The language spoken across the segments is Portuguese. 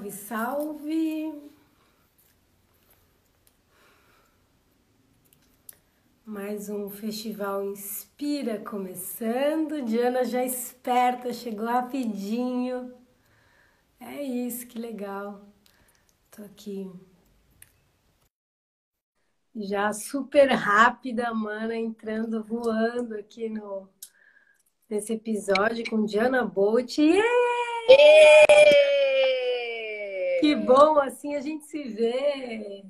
Salve, salve! Mais um Festival Inspira começando. Diana já esperta, chegou rapidinho. É isso, que legal. Tô aqui. Já super rápida, mana, entrando, voando aqui no nesse episódio com Diana Bolt. Yeah! Que bom, assim a gente se vê.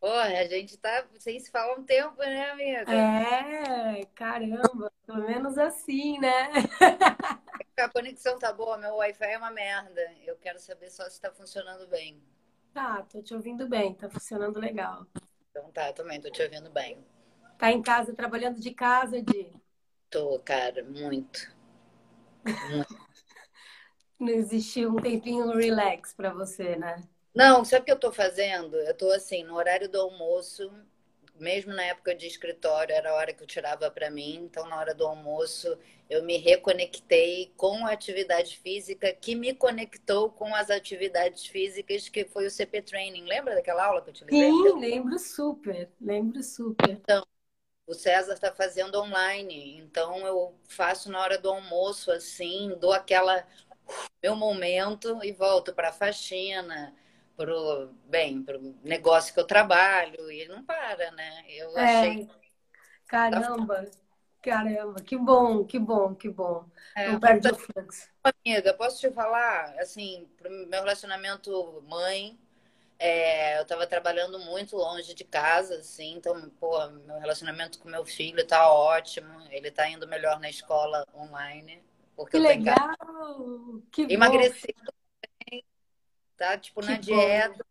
Porra, a gente tá sem se falar um tempo, né, amiga? É, caramba, pelo menos assim, né? A conexão tá boa, meu Wi-Fi é uma merda. Eu quero saber só se tá funcionando bem. Tá, tô te ouvindo bem, tá funcionando legal. Então tá, também tô te ouvindo bem. Tá em casa, trabalhando de casa, Di? Tô, cara, muito. muito. Não existiu um tempinho relax para você, né? Não, sabe o que eu tô fazendo? Eu tô assim, no horário do almoço, mesmo na época de escritório, era a hora que eu tirava para mim. Então, na hora do almoço, eu me reconectei com a atividade física que me conectou com as atividades físicas que foi o CP Training. Lembra daquela aula que eu te lembro? Sim, lembro super, lembro super. Então, o César está fazendo online, então eu faço na hora do almoço, assim, dou aquela meu momento e volto para a faxina, pro bem, pro negócio que eu trabalho e não para, né? Eu é, achei caramba, caramba, que bom, que bom, que bom. É, não perde o fluxo. Amiga, posso te falar, assim, pro meu relacionamento mãe, é, eu estava trabalhando muito longe de casa, assim, então, pô, meu relacionamento com meu filho tá ótimo, ele tá indo melhor na escola online. Porque que legal! Que Emagreci também, tá? Tipo, que na bom. dieta.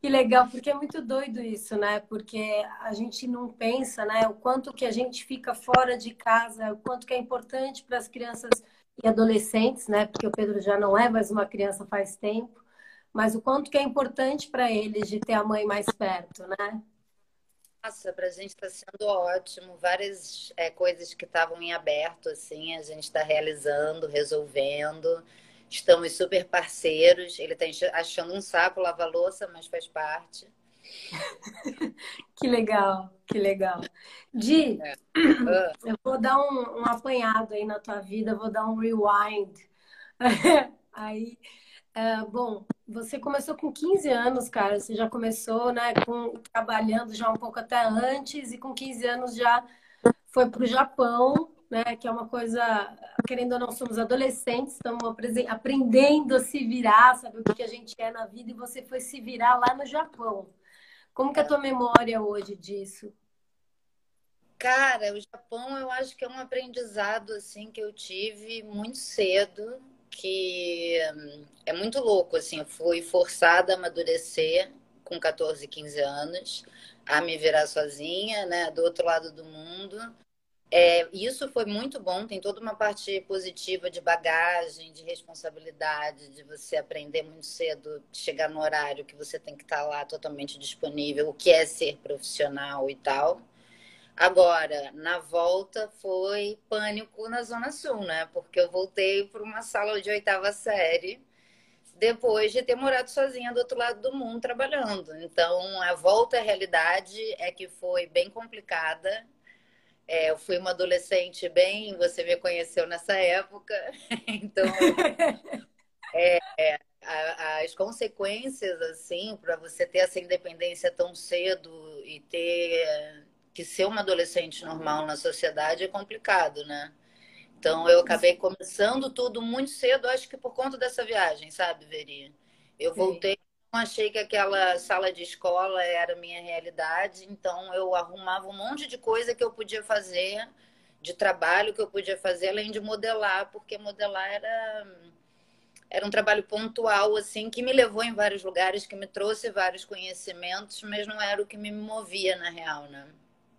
Que legal, porque é muito doido isso, né? Porque a gente não pensa, né? O quanto que a gente fica fora de casa, o quanto que é importante para as crianças e adolescentes, né? Porque o Pedro já não é mais uma criança faz tempo, mas o quanto que é importante para eles de ter a mãe mais perto, né? Nossa, para a gente está sendo ótimo. Várias é, coisas que estavam em aberto, assim, a gente está realizando, resolvendo. Estamos super parceiros. Ele está achando um saco lavar louça, mas faz parte. que legal, que legal. Di, é. uh. eu vou dar um, um apanhado aí na tua vida, vou dar um rewind. aí é, bom, você começou com 15 anos, cara. Você já começou, né, com, trabalhando já um pouco até antes e com 15 anos já foi para o Japão, né, que é uma coisa, querendo ou não, somos adolescentes, estamos aprendendo a se virar, sabe o que a gente é na vida e você foi se virar lá no Japão. Como que é a tua memória hoje disso? Cara, o Japão eu acho que é um aprendizado assim que eu tive muito cedo que hum, é muito louco, assim, eu fui forçada a amadurecer com 14, 15 anos, a me virar sozinha, né, do outro lado do mundo. É, isso foi muito bom, tem toda uma parte positiva de bagagem, de responsabilidade, de você aprender muito cedo, chegar no horário que você tem que estar lá totalmente disponível, o que é ser profissional e tal. Agora, na volta foi pânico na Zona Sul, né? Porque eu voltei para uma sala de oitava série depois de ter morado sozinha do outro lado do mundo trabalhando. Então, a volta à realidade é que foi bem complicada. É, eu fui uma adolescente bem, você me conheceu nessa época, então é, é, as consequências assim para você ter essa independência tão cedo e ter que ser uma adolescente normal na sociedade é complicado, né? Então eu acabei começando tudo muito cedo, acho que por conta dessa viagem, sabe, Veri? Eu voltei, não achei que aquela sala de escola era minha realidade, então eu arrumava um monte de coisa que eu podia fazer, de trabalho que eu podia fazer, além de modelar, porque modelar era era um trabalho pontual assim que me levou em vários lugares, que me trouxe vários conhecimentos, mas não era o que me movia na real, né?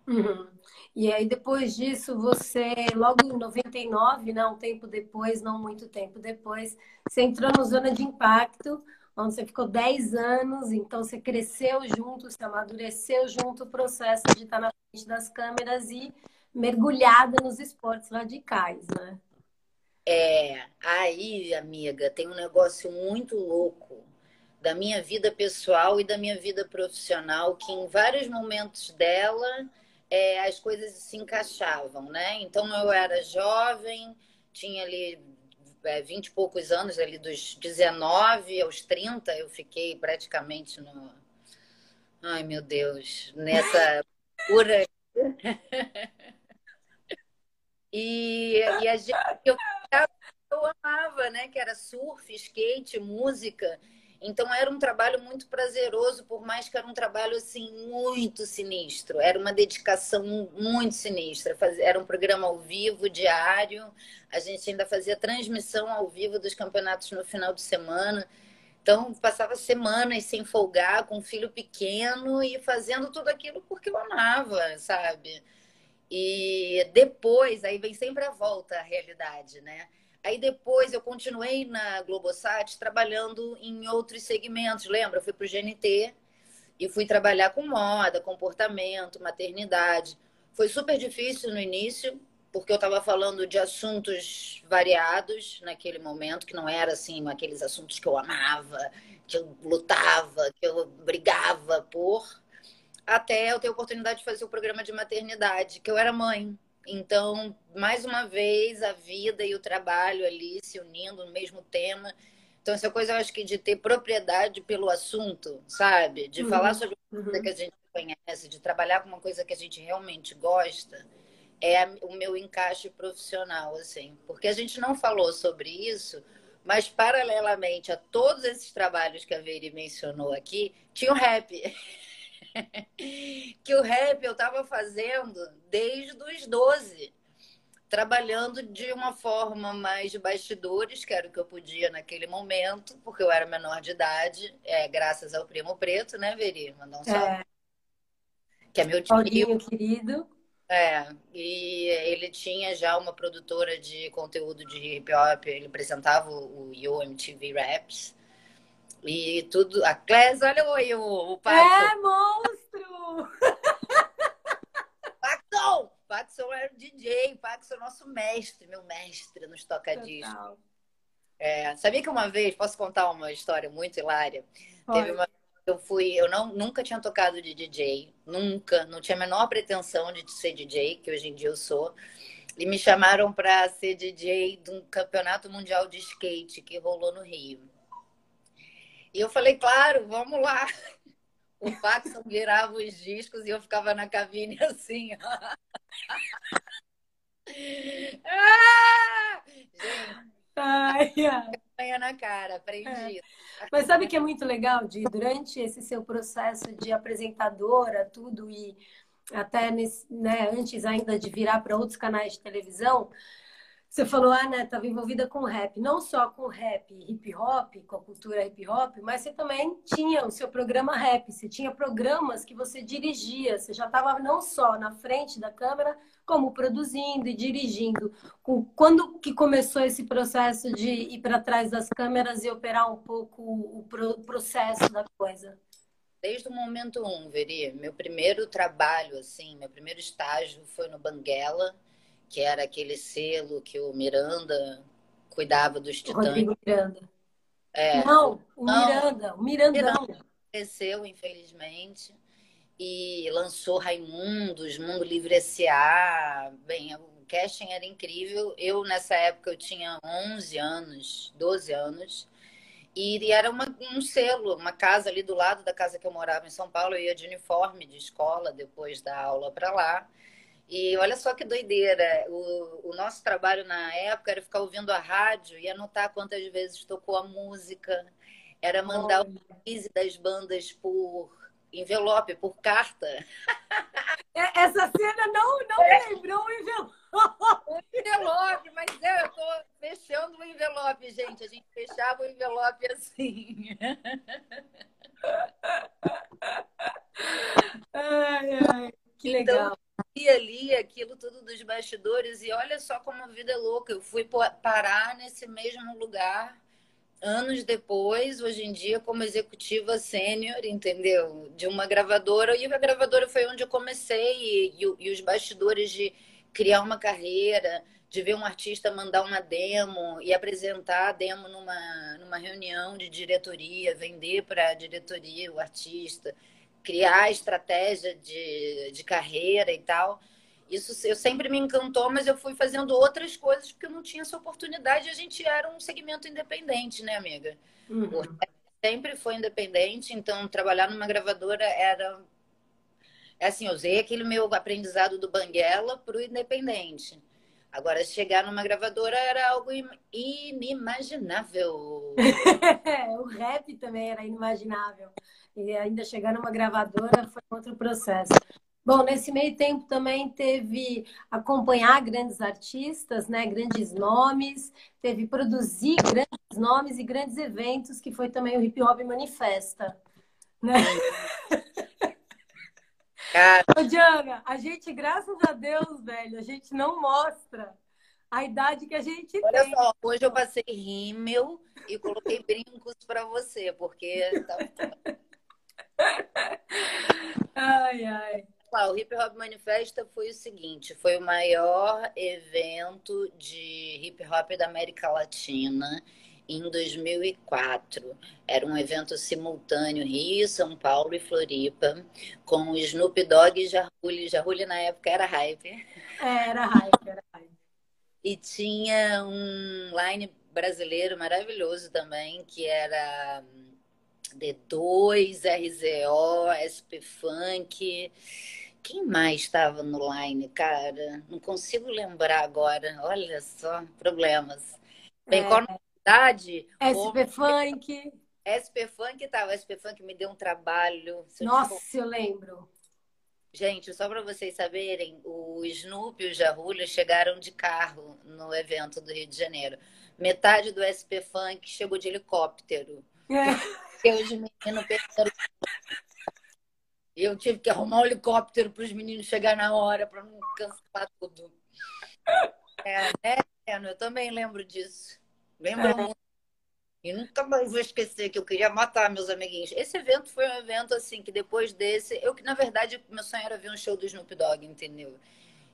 Uhum. E aí, depois disso, você, logo em 99, né, um tempo depois, não muito tempo depois, você entrou no Zona de Impacto, onde você ficou 10 anos, então você cresceu junto, você amadureceu junto o processo de estar na frente das câmeras e mergulhada nos esportes radicais, né? É, aí, amiga, tem um negócio muito louco da minha vida pessoal e da minha vida profissional, que em vários momentos dela é, as coisas se encaixavam, né? Então eu era jovem, tinha ali é, 20 e poucos anos, ali dos 19 aos 30, eu fiquei praticamente no. Ai, meu Deus, nessa pura. e, e a gente, eu, eu amava, né? Que era surf, skate, música. Então era um trabalho muito prazeroso, por mais que era um trabalho assim muito sinistro. Era uma dedicação muito sinistra. Era um programa ao vivo, diário. A gente ainda fazia transmissão ao vivo dos campeonatos no final de semana. Então passava semanas sem folgar, com um filho pequeno e fazendo tudo aquilo porque eu amava, sabe? E depois, aí vem sempre a volta à realidade, né? Aí depois eu continuei na Globosat trabalhando em outros segmentos. Lembra? Eu fui para o GNT e fui trabalhar com moda, comportamento, maternidade. Foi super difícil no início, porque eu estava falando de assuntos variados naquele momento, que não era assim aqueles assuntos que eu amava, que eu lutava, que eu brigava por, até eu ter a oportunidade de fazer o programa de maternidade, que eu era mãe. Então, mais uma vez, a vida e o trabalho ali se unindo no mesmo tema. Então, essa coisa, eu acho que de ter propriedade pelo assunto, sabe? De uhum. falar sobre uma coisa uhum. que a gente conhece, de trabalhar com uma coisa que a gente realmente gosta, é o meu encaixe profissional, assim. Porque a gente não falou sobre isso, mas paralelamente a todos esses trabalhos que a Veri mencionou aqui, tinha o rap. que o rap eu estava fazendo desde os 12, trabalhando de uma forma mais de bastidores, que era o que eu podia naquele momento, porque eu era menor de idade, é, graças ao Primo Preto, né, Veri? Mandar um salve. É. Que é meu tio. Paulinho, querido. É, e ele tinha já uma produtora de conteúdo de hip hop, ele apresentava o Yo MTV Raps. E tudo. A Clés, olha oi, o, o Paxson. É, monstro! Paxson! Paxson era o DJ, Paxson é nosso mestre, meu mestre nos tocadiscos. É, sabia que uma vez, posso contar uma história muito hilária? Pode. Teve uma eu fui, eu não, nunca tinha tocado de DJ, nunca, não tinha a menor pretensão de ser DJ, que hoje em dia eu sou. E me chamaram para ser DJ de um campeonato mundial de skate que rolou no Rio. E eu falei, claro, vamos lá. O Paxson virava os discos e eu ficava na cabine assim. ah! Gente, ai, ai. na cara, aprendi. É. Mas sabe que é muito legal, de durante esse seu processo de apresentadora, tudo e até nesse, né, antes ainda de virar para outros canais de televisão, você falou, ah, né, estava envolvida com rap, não só com rap, hip hop, com a cultura hip hop, mas você também tinha o seu programa rap, você tinha programas que você dirigia, você já estava não só na frente da câmera, como produzindo e dirigindo. Quando que começou esse processo de ir para trás das câmeras e operar um pouco o processo da coisa? Desde o momento um, Veri, meu primeiro trabalho, assim, meu primeiro estágio foi no Banguela, que era aquele selo que o Miranda cuidava dos titãs. Rodrigo Miranda. É, não, o não, Miranda, o Mirandão. Cresceu, infelizmente, e lançou Raimundos, Mundo Livre S.A. Bem, o casting era incrível. Eu, nessa época, eu tinha 11 anos, 12 anos. E era uma, um selo, uma casa ali do lado da casa que eu morava em São Paulo. Eu ia de uniforme de escola depois da aula para lá. E olha só que doideira. O, o, nosso trabalho na época era ficar ouvindo a rádio e anotar quantas vezes tocou a música. Era mandar oh. o release das bandas por envelope, por carta. É, essa cena não, não é. me lembrou o envelope. O envelope, mas eu estou fechando o envelope, gente. A gente fechava o envelope assim. Ai, ai, que então, legal. Então, ali aquilo tudo dos bastidores e olha só como a vida é louca. Eu fui parar nesse mesmo lugar anos depois, hoje em dia, como executiva sênior, entendeu? De uma gravadora. E a gravadora foi onde eu comecei, e, e, e, os bastidores de criar uma carreira, de ver um artista mandar uma demo e apresentar a demo numa, numa reunião de diretoria, vender para a diretoria o artista, criar estratégia de, de carreira e tal. Isso eu sempre me encantou, mas eu fui fazendo outras coisas porque eu não tinha essa oportunidade. A gente era um segmento independente, né, amiga? Uhum. Sempre foi independente, então trabalhar numa gravadora era é assim, eu usei aquele meu aprendizado do Banguela para o independente. Agora, chegar numa gravadora era algo inimaginável. o rap também era inimaginável. E ainda chegar numa gravadora foi outro processo. Bom, nesse meio tempo também teve acompanhar grandes artistas, né, grandes nomes, teve produzir grandes nomes e grandes eventos, que foi também o Hip Hop Manifesta. Né? Cara. Ô, Diana, a gente, graças a Deus, velho, a gente não mostra a idade que a gente Olha tem. Olha só, hoje eu passei rímel e coloquei brincos para você, porque. Ai, ai. O Hip Hop Manifesta foi o seguinte: foi o maior evento de hip hop da América Latina em 2004. Era um evento simultâneo Rio, São Paulo e Floripa, com o Snoop Dogg e Jarulli. Jarulli na época era hype. É, era hype, era hype. E tinha um line brasileiro maravilhoso também, que era D2, RZO, SP Funk. Quem mais estava no line, cara? Não consigo lembrar agora. Olha só, problemas. Bem, é. qual cidade. SP Funk. SP Funk tava. SP Funk me deu um trabalho. Nossa, eu lembro. Gente, só para vocês saberem, o Snoop e o Jarulho chegaram de carro no evento do Rio de Janeiro. Metade do SP Funk chegou de helicóptero. É. os meninos perderam. Eu tive que arrumar um helicóptero para os meninos chegar na hora para não cancelar tudo. É, né? Eu também lembro disso. Lembro é. muito. E nunca mais vou esquecer que eu queria matar meus amiguinhos. Esse evento foi um evento assim que depois desse, eu que na verdade meu sonho era ver um show do Snoop Dogg, entendeu?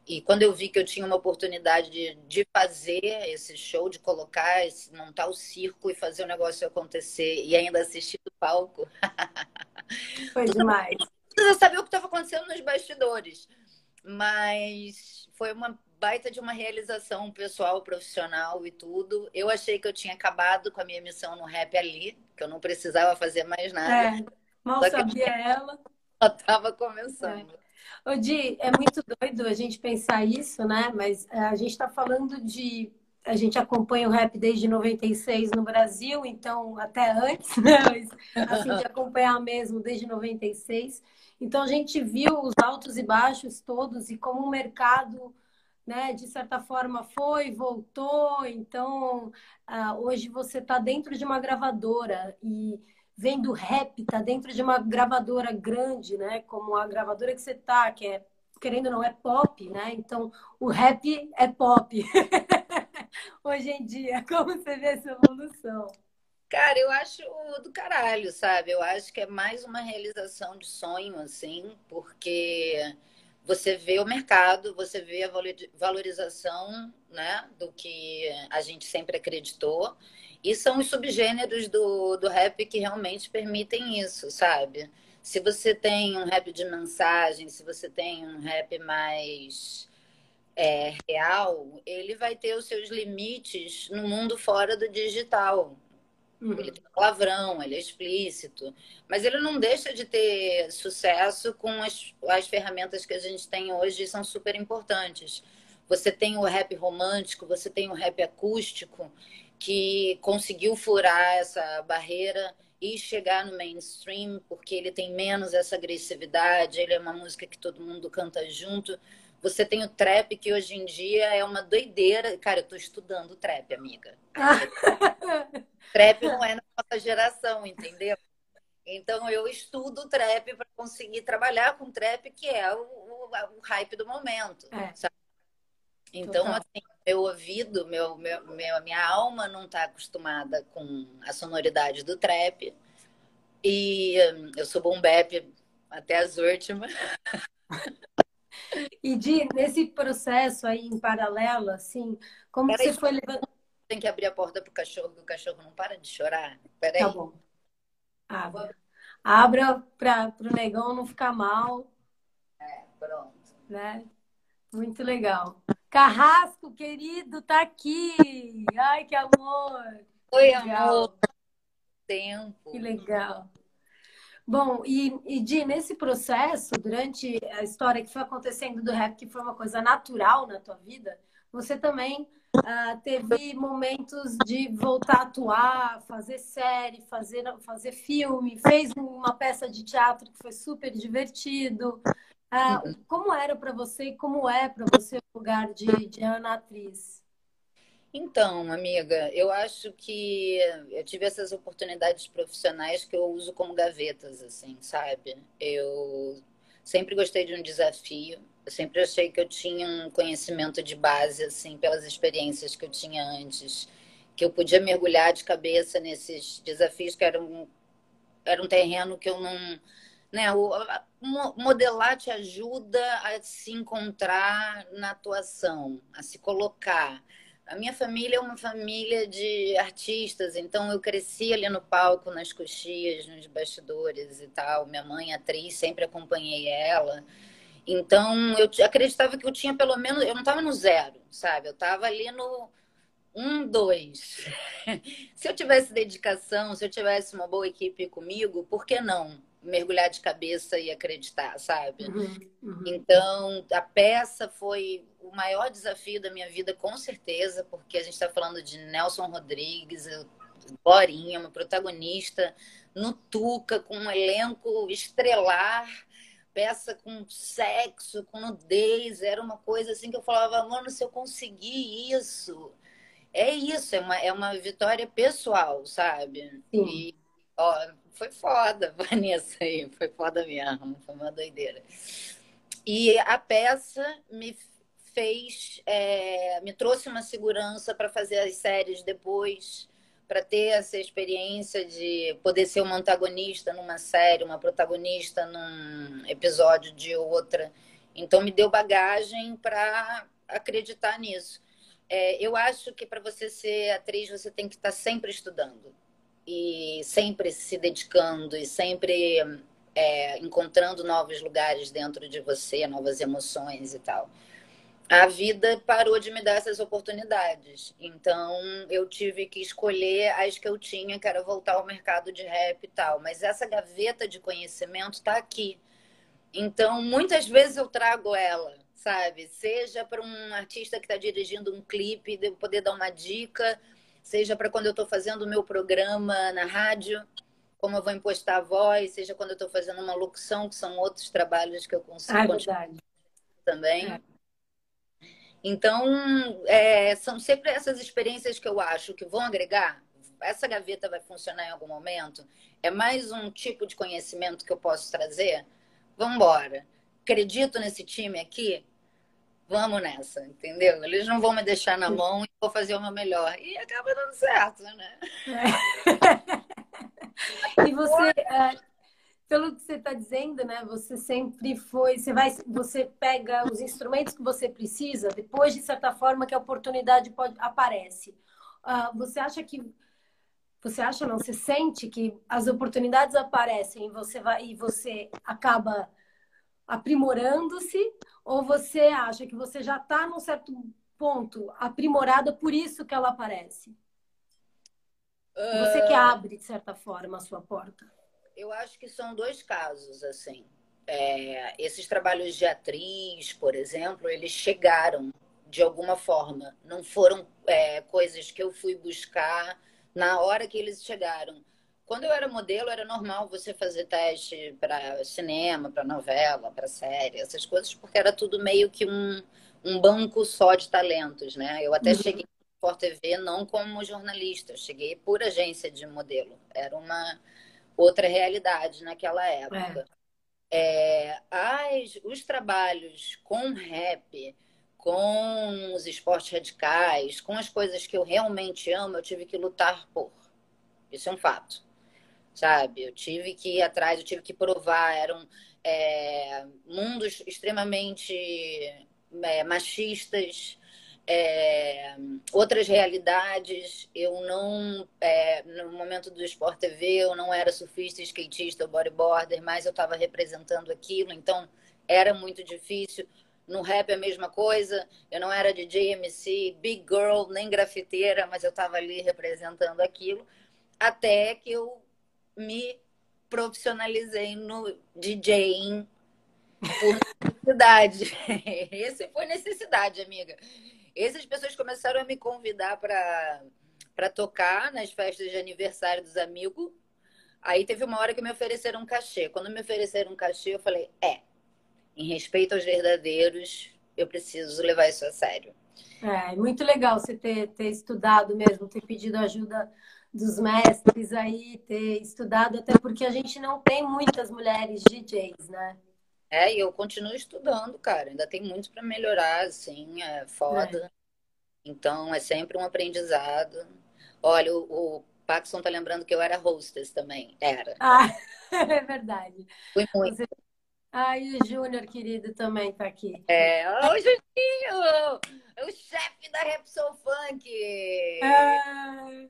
E quando eu vi que eu tinha uma oportunidade de, de fazer esse show, de colocar, esse, montar o circo e fazer o negócio acontecer e ainda assistir do palco. Foi demais. Precisa saber o que estava acontecendo nos bastidores. Mas foi uma baita de uma realização pessoal, profissional e tudo. Eu achei que eu tinha acabado com a minha missão no rap ali, que eu não precisava fazer mais nada. É, mal Só sabia que... ela. Ela estava começando. É. Ô, Di, é muito doido a gente pensar isso, né? Mas é, a gente está falando de. A gente acompanha o rap desde 96 no Brasil, então até antes, né? Mas, assim, de acompanhar mesmo desde 96. Então a gente viu os altos e baixos todos e como o mercado né, de certa forma foi, voltou. Então, uh, hoje você está dentro de uma gravadora e vendo rap, está dentro de uma gravadora grande, né, como a gravadora que você está, que é, querendo ou não, é pop, né? Então, o rap é pop. hoje em dia, como você vê essa evolução? Cara, eu acho do caralho, sabe? Eu acho que é mais uma realização de sonho, assim, porque você vê o mercado, você vê a valorização né, do que a gente sempre acreditou. E são os subgêneros do, do rap que realmente permitem isso, sabe? Se você tem um rap de mensagem, se você tem um rap mais é, real, ele vai ter os seus limites no mundo fora do digital, Uhum. Ele tem palavrão, ele é explícito, mas ele não deixa de ter sucesso com as, as ferramentas que a gente tem hoje, são super importantes. Você tem o rap romântico, você tem o rap acústico, que conseguiu furar essa barreira e chegar no mainstream, porque ele tem menos essa agressividade, ele é uma música que todo mundo canta junto. Você tem o trap, que hoje em dia é uma doideira. Cara, eu tô estudando trap, amiga. trap não é na nossa geração, entendeu? Então eu estudo trap para conseguir trabalhar com trap, que é o, o, o hype do momento. É. Então, Total. assim, meu ouvido, meu, meu, meu, minha alma não está acostumada com a sonoridade do trap. E hum, eu sou bap até as últimas. E de, nesse processo aí em paralelo, assim, como você foi levando. Tem que abrir a porta pro cachorro, que o cachorro não para de chorar. Peraí. Tá bom. Abra. Abra para o negão não ficar mal. É, pronto. Né? Muito legal. Carrasco, querido, tá aqui. Ai, que amor. Oi, amor. Tempo. Que legal. Bom, e, e Di, nesse processo, durante a história que foi acontecendo do rap, que foi uma coisa natural na tua vida, você também uh, teve momentos de voltar a atuar, fazer série, fazer, fazer filme, fez uma peça de teatro que foi super divertido. Uh, como era para você e como é para você o lugar de, de Ana Atriz? Então, amiga, eu acho que eu tive essas oportunidades profissionais que eu uso como gavetas, assim, sabe? Eu sempre gostei de um desafio. Eu sempre achei que eu tinha um conhecimento de base, assim, pelas experiências que eu tinha antes, que eu podia mergulhar de cabeça nesses desafios que eram era um terreno que eu não, né? O, modelar te ajuda a se encontrar na atuação, a se colocar. A minha família é uma família de artistas, então eu cresci ali no palco, nas coxias, nos bastidores e tal. Minha mãe, atriz, sempre acompanhei ela. Então eu acreditava que eu tinha pelo menos. Eu não estava no zero, sabe? Eu estava ali no um, dois. se eu tivesse dedicação, se eu tivesse uma boa equipe comigo, por que não? Mergulhar de cabeça e acreditar, sabe? Uhum, uhum. Então, a peça foi o maior desafio da minha vida, com certeza, porque a gente está falando de Nelson Rodrigues, Glorinha, uma protagonista no Tuca, com um elenco estrelar, peça com sexo, com nudez, era uma coisa assim que eu falava, mano, se eu conseguir isso, é isso, é uma, é uma vitória pessoal, sabe? Sim. E, ó, foi foda, Vanessa aí, foi foda mesmo, foi uma doideira. E a peça me fez, é, me trouxe uma segurança para fazer as séries depois, para ter essa experiência de poder ser uma antagonista numa série, uma protagonista num episódio de outra. Então me deu bagagem para acreditar nisso. É, eu acho que para você ser atriz você tem que estar tá sempre estudando e sempre se dedicando e sempre é, encontrando novos lugares dentro de você, novas emoções e tal. A vida parou de me dar essas oportunidades. Então, eu tive que escolher as que eu tinha, que era voltar ao mercado de rap e tal. Mas essa gaveta de conhecimento está aqui. Então, muitas vezes eu trago ela, sabe? Seja para um artista que está dirigindo um clipe, de poder dar uma dica, seja para quando eu estou fazendo o meu programa na rádio, como eu vou impostar a voz, seja quando eu estou fazendo uma locução, que são outros trabalhos que eu consigo ah, verdade. também. É. Então, é, são sempre essas experiências que eu acho que vão agregar. Essa gaveta vai funcionar em algum momento. É mais um tipo de conhecimento que eu posso trazer. Vamos embora. Acredito nesse time aqui vamos nessa, entendeu? Eles não vão me deixar na mão e vou fazer o meu melhor. E acaba dando certo, né? É. e você, é, pelo que você está dizendo, né? Você sempre foi, você vai, você pega os instrumentos que você precisa, depois de certa forma que a oportunidade pode aparece. Uh, você acha que você acha não? Você sente que as oportunidades aparecem e você vai e você acaba aprimorando-se ou você acha que você já está num certo ponto aprimorada, por isso que ela aparece? Você que ah. abre, de certa forma, a sua porta. Eu acho que são dois casos, assim. É, esses trabalhos de atriz, por exemplo, eles chegaram de alguma forma. Não foram é, coisas que eu fui buscar na hora que eles chegaram. Quando eu era modelo, era normal você fazer teste para cinema, para novela, para série, essas coisas, porque era tudo meio que um, um banco só de talentos, né? Eu até uhum. cheguei no Sport TV não como jornalista, eu cheguei por agência de modelo. Era uma outra realidade naquela época. É. É, as, os trabalhos com rap, com os esportes radicais, com as coisas que eu realmente amo, eu tive que lutar por. Isso é um fato sabe? Eu tive que ir atrás, eu tive que provar. Eram, é, mundos extremamente é, machistas, é, outras realidades. Eu não, é, no momento do Sport TV, eu não era surfista, skatista bodyboarder, mas eu estava representando aquilo, então era muito difícil. No rap é a mesma coisa. Eu não era DJ, MC, big girl, nem grafiteira, mas eu estava ali representando aquilo. Até que eu me profissionalizei no DJing por necessidade. Esse foi necessidade, amiga. Essas pessoas começaram a me convidar para tocar nas festas de aniversário dos amigos. Aí teve uma hora que me ofereceram um cachê. Quando me ofereceram um cachê, eu falei: é, em respeito aos verdadeiros, eu preciso levar isso a sério. É, muito legal você ter, ter estudado mesmo, ter pedido ajuda dos mestres aí, ter estudado, até porque a gente não tem muitas mulheres DJs, né? É, e eu continuo estudando, cara. Ainda tem muito para melhorar, assim, é foda. É. Então, é sempre um aprendizado. Olha, o, o Paxson tá lembrando que eu era hostess também. Era. Ah, é verdade. Fui muito. Você ah, e o Júnior, querido, também tá aqui. É, o Juninho! O chefe da Repsol Funk! É,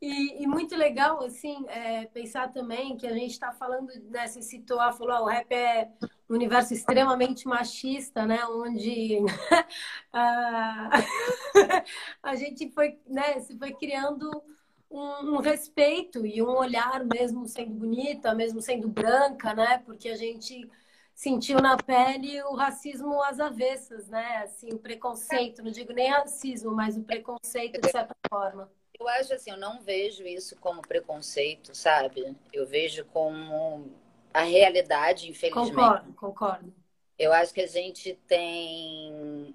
e, e, muito legal, assim, é, pensar também que a gente está falando, né, se citou, falou, o rap é um universo extremamente machista, né, onde a, a gente foi, né, se foi criando um, respeito e um olhar mesmo sendo bonita, mesmo sendo branca, né, porque a gente sentiu na pele o racismo às avessas, né? Assim, o preconceito, não digo nem racismo, mas o preconceito de certa forma. Eu acho assim, eu não vejo isso como preconceito, sabe? Eu vejo como a realidade, infelizmente. Concordo, concordo. Eu acho que a gente tem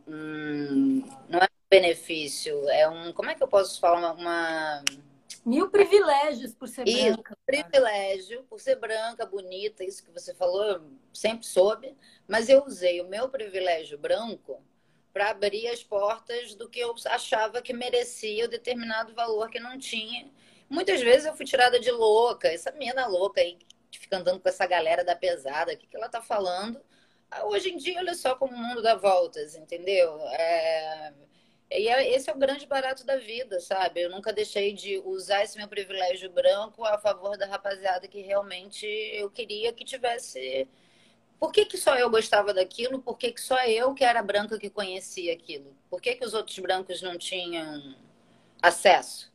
um, não é um benefício, é um, como é que eu posso falar uma Mil privilégios por ser isso, branca. privilégio por ser branca, bonita, isso que você falou, eu sempre soube. Mas eu usei o meu privilégio branco para abrir as portas do que eu achava que merecia o determinado valor que não tinha. Muitas vezes eu fui tirada de louca, essa menina louca aí, que fica andando com essa galera da pesada, o que, que ela tá falando? Ah, hoje em dia, olha só como o mundo dá voltas, entendeu? É e é, esse é o grande barato da vida, sabe? Eu nunca deixei de usar esse meu privilégio branco a favor da rapaziada que realmente eu queria que tivesse. Por que, que só eu gostava daquilo? Por que, que só eu, que era branca, que conhecia aquilo? Por que, que os outros brancos não tinham acesso?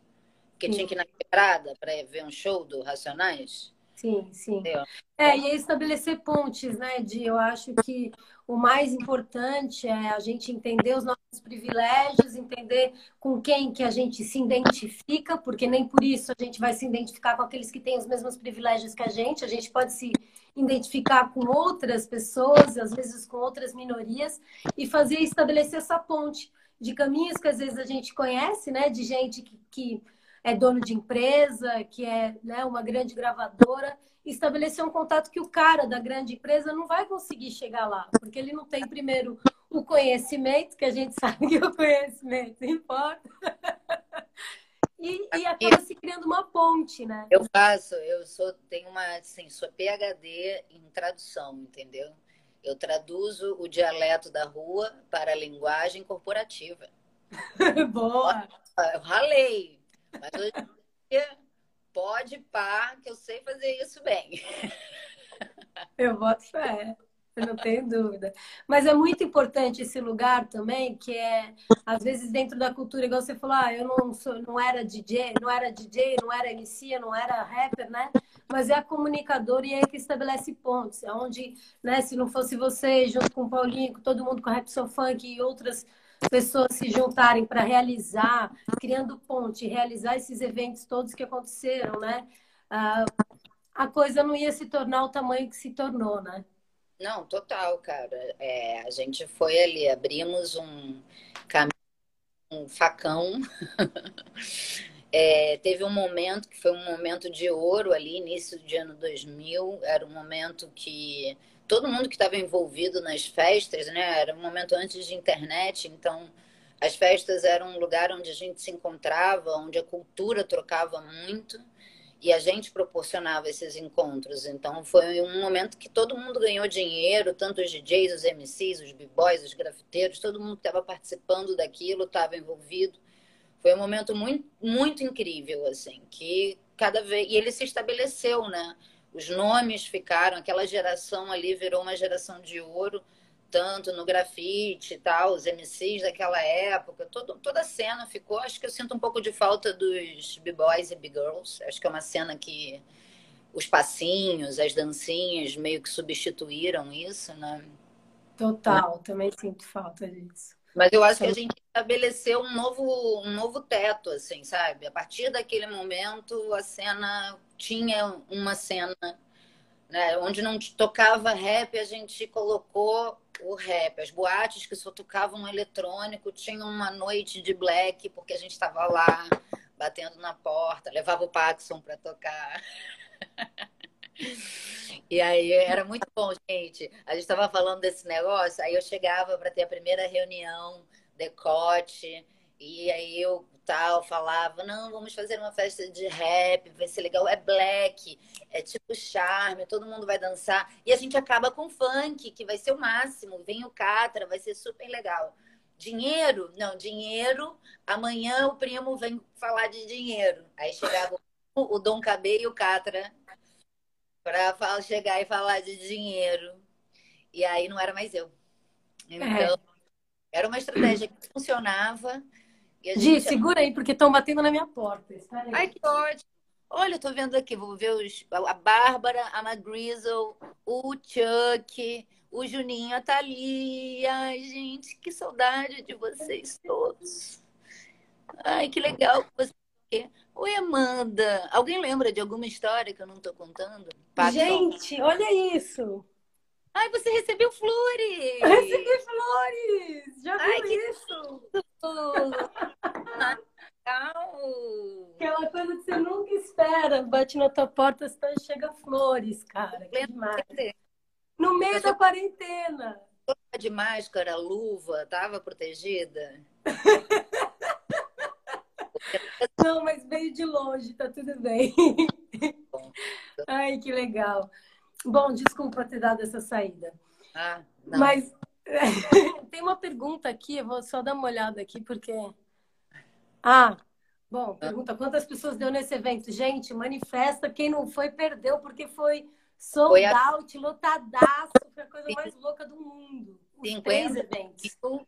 Porque tinha que ir na quebrada para ver um show do Racionais? Sim, sim. Entendeu? É, e estabelecer pontes, né, de eu acho que o mais importante é a gente entender os nossos privilégios, entender com quem que a gente se identifica, porque nem por isso a gente vai se identificar com aqueles que têm os mesmos privilégios que a gente. A gente pode se identificar com outras pessoas, às vezes com outras minorias, e fazer estabelecer essa ponte de caminhos que às vezes a gente conhece, né, de gente que, que é dono de empresa, que é né, uma grande gravadora, estabelecer um contato que o cara da grande empresa não vai conseguir chegar lá, porque ele não tem primeiro o conhecimento, que a gente sabe que o conhecimento importa. E, e acaba se criando uma ponte, né? Eu faço, eu sou, tenho uma, assim, sou PhD em tradução, entendeu? Eu traduzo o dialeto da rua para a linguagem corporativa. Boa! Eu ralei, mas hoje pode pá, que eu sei fazer isso bem. Eu boto fé. Eu não tenho dúvida. Mas é muito importante esse lugar também, que é, às vezes, dentro da cultura, igual você falou, ah, eu não, sou, não era DJ, não era DJ, não era MC, não era rapper, né? Mas é a comunicadora e é que estabelece pontos. É onde, né, se não fosse você, junto com o Paulinho, com todo mundo com a Rap Funk e outras pessoas se juntarem para realizar, criando ponte, realizar esses eventos todos que aconteceram, né? Ah, a coisa não ia se tornar o tamanho que se tornou, né? Não, total, cara. É, a gente foi ali, abrimos um caminho, um facão. é, teve um momento que foi um momento de ouro ali, início do ano 2000. Era um momento que todo mundo que estava envolvido nas festas, né? Era um momento antes de internet, então as festas eram um lugar onde a gente se encontrava, onde a cultura trocava muito. e a gente proporcionava esses encontros. Então foi um momento que todo mundo ganhou dinheiro, tanto os DJs, os MCs, os b-boys, os grafiteiros, todo mundo que estava participando daquilo estava envolvido. Foi um momento muito, muito incrível, assim, que cada vez. E ele se estabeleceu, né? Os nomes ficaram, aquela geração ali virou uma geração de ouro tanto no grafite e tal, os MCs daquela época, todo, toda a cena ficou. Acho que eu sinto um pouco de falta dos B-Boys e B-Girls. Acho que é uma cena que os passinhos, as dancinhas meio que substituíram isso, né? Total, também sinto falta disso. Mas eu acho que a gente estabeleceu um novo, um novo teto, assim, sabe? A partir daquele momento, a cena tinha uma cena né? Onde não tocava rap, a gente colocou o rap. As boates que só tocavam eletrônico tinham uma noite de black, porque a gente estava lá batendo na porta, levava o Paxson para tocar. E aí era muito bom, gente. A gente estava falando desse negócio, aí eu chegava para ter a primeira reunião, decote, e aí eu tal falava, não, vamos fazer uma festa de rap, vai ser legal, é black, é tipo charme, todo mundo vai dançar. E a gente acaba com funk, que vai ser o máximo, vem o Catra, vai ser super legal. Dinheiro? Não, dinheiro, amanhã o primo vem falar de dinheiro. Aí chegava o Dom Cabê e o Catra para chegar e falar de dinheiro. E aí não era mais eu. Então, é. era uma estratégia que funcionava Gi, gente... segura aí, porque estão batendo na minha porta. Ai, que ótimo. Olha, eu tô vendo aqui, vou ver os, a Bárbara, a Magrizzle, o Chuck, o Juninho, a Thalia. Ai, gente, que saudade de vocês todos. Ai, que legal você. Oi, Amanda. Alguém lembra de alguma história que eu não tô contando? Gente, olha isso. Ai, você recebeu flores! Eu recebi flores! Já viu Ai, que isso? Aquela coisa que você nunca espera. Bate na tua porta, e chega flores, cara. Que demais. No meio da quarentena. De máscara, luva, tava protegida? Não, mas veio de longe, tá tudo bem. Ai, que legal. Bom, desculpa ter dado essa saída. Ah, não. Mas tem uma pergunta aqui, eu vou só dar uma olhada aqui, porque. Ah, bom, pergunta: quantas pessoas deu nesse evento? Gente, manifesta. Quem não foi, perdeu, porque foi sold foi a... out, lotadaço, foi a coisa mais louca do mundo. 50,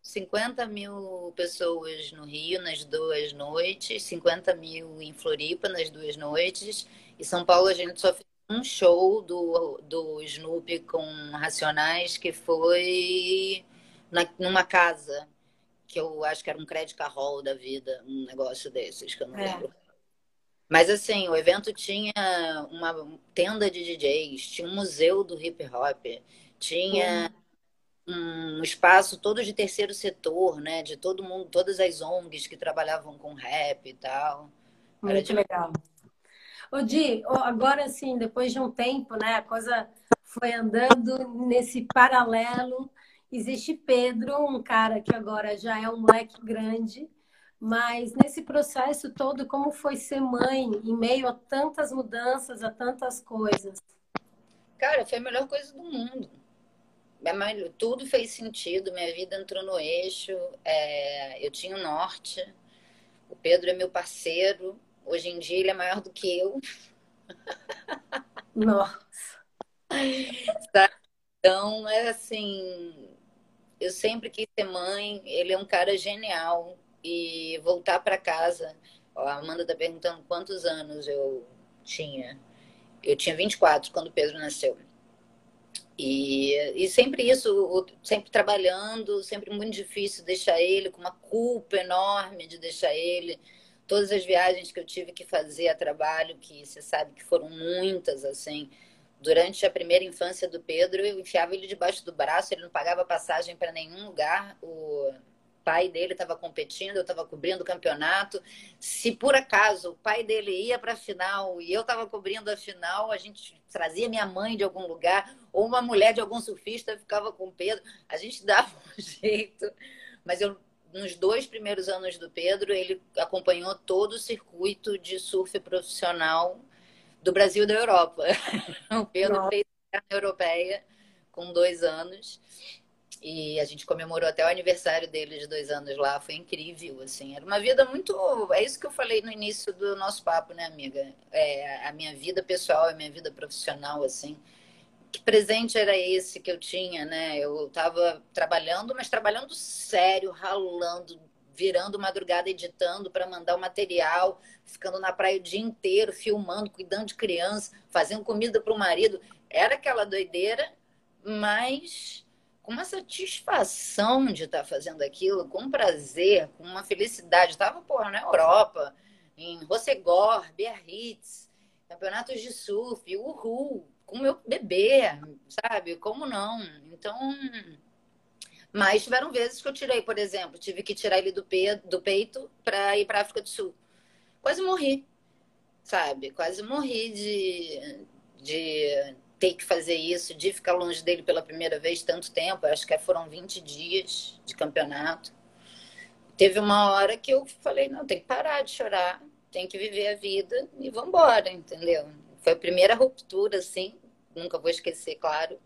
50 mil pessoas no Rio nas duas noites, 50 mil em Floripa nas duas noites. E São Paulo a gente só fez um show do, do Snoopy com Racionais que foi na, numa casa que eu acho que era um crédito hall da vida, um negócio desses que eu não é. lembro. Mas assim, o evento tinha uma tenda de DJs, tinha um museu do hip hop, tinha um espaço todo de terceiro setor, né? De todo mundo, todas as ONGs que trabalhavam com rap e tal. Muito de... legal. Ô Di, agora sim, depois de um tempo, né, a coisa foi andando nesse paralelo. Existe Pedro, um cara que agora já é um moleque grande, mas nesse processo todo, como foi ser mãe em meio a tantas mudanças, a tantas coisas? Cara, foi a melhor coisa do mundo. Tudo fez sentido, minha vida entrou no eixo, é... eu tinha o norte, o Pedro é meu parceiro, Hoje em dia ele é maior do que eu. Nossa. Então, é assim, eu sempre quis ser mãe, ele é um cara genial e voltar para casa. Ó, a Amanda tá perguntando quantos anos eu tinha. Eu tinha 24 quando o Pedro nasceu. E, e sempre isso, sempre trabalhando, sempre muito difícil deixar ele, com uma culpa enorme de deixar ele todas as viagens que eu tive que fazer a trabalho, que você sabe que foram muitas, assim. Durante a primeira infância do Pedro, eu enfiava ele debaixo do braço, ele não pagava passagem para nenhum lugar. O pai dele estava competindo, eu estava cobrindo o campeonato. Se por acaso o pai dele ia para a final e eu estava cobrindo a final, a gente trazia minha mãe de algum lugar, ou uma mulher de algum surfista ficava com o Pedro. A gente dava um jeito, mas eu nos dois primeiros anos do Pedro, ele acompanhou todo o circuito de surf profissional do Brasil e da Europa. O Pedro Nossa. fez a europeia com dois anos. E a gente comemorou até o aniversário dele de dois anos lá. Foi incrível, assim. Era uma vida muito... É isso que eu falei no início do nosso papo, né, amiga? É, a minha vida pessoal, a minha vida profissional, assim. Que presente era esse que eu tinha, né? Eu estava trabalhando, mas trabalhando sério, ralando, virando madrugada editando para mandar o material, ficando na praia o dia inteiro, filmando, cuidando de criança, fazendo comida para o marido. Era aquela doideira, mas com uma satisfação de estar tá fazendo aquilo, com prazer, com uma felicidade. Estava, porra, na Europa, em Rossegor, Biarritz, campeonatos de surf, uhul, com meu bebê, sabe? Como não? Então, mas tiveram vezes que eu tirei, por exemplo, tive que tirar ele do, pe do peito para ir para África do Sul. Quase morri, sabe? Quase morri de, de ter que fazer isso, de ficar longe dele pela primeira vez tanto tempo. Acho que foram 20 dias de campeonato. Teve uma hora que eu falei: não, tem que parar de chorar, tem que viver a vida e vamos embora, entendeu? Foi a primeira ruptura, assim, nunca vou esquecer, claro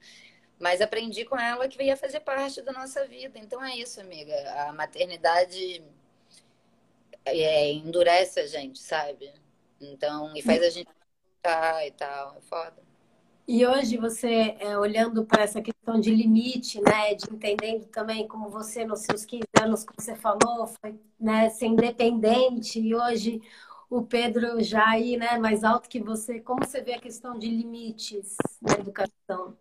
mas aprendi com ela que ia fazer parte da nossa vida. Então é isso, amiga. A maternidade é, endurece a gente, sabe? Então, e faz a gente ficar e tal. É foda. E hoje você, é, olhando para essa questão de limite, né, de entendendo também como você nos seus 15 anos, como você falou, foi né, ser independente, e hoje o Pedro já aí, né, mais alto que você, como você vê a questão de limites na educação?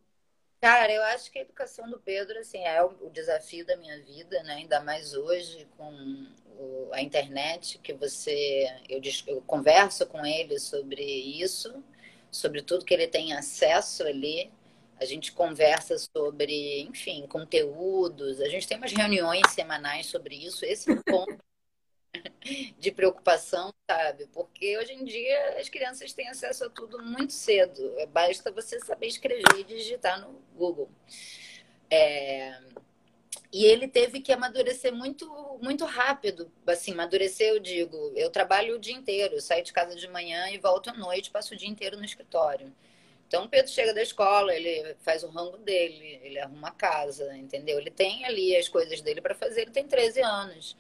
Cara, eu acho que a educação do Pedro assim, é o desafio da minha vida, né? ainda mais hoje com a internet, que você. Eu, eu converso com ele sobre isso, sobre tudo que ele tem acesso ali. A gente conversa sobre, enfim, conteúdos. A gente tem umas reuniões semanais sobre isso. Esse é ponto de preocupação, sabe? Porque hoje em dia as crianças têm acesso a tudo muito cedo. Basta você saber escrever e digitar no Google. É... E ele teve que amadurecer muito, muito rápido. Assim, amadurecer, eu digo, eu trabalho o dia inteiro, eu saio de casa de manhã e volto à noite, passo o dia inteiro no escritório. Então, o Pedro chega da escola, ele faz o rango dele, ele arruma a casa, entendeu? Ele tem ali as coisas dele para fazer, ele tem 13 anos.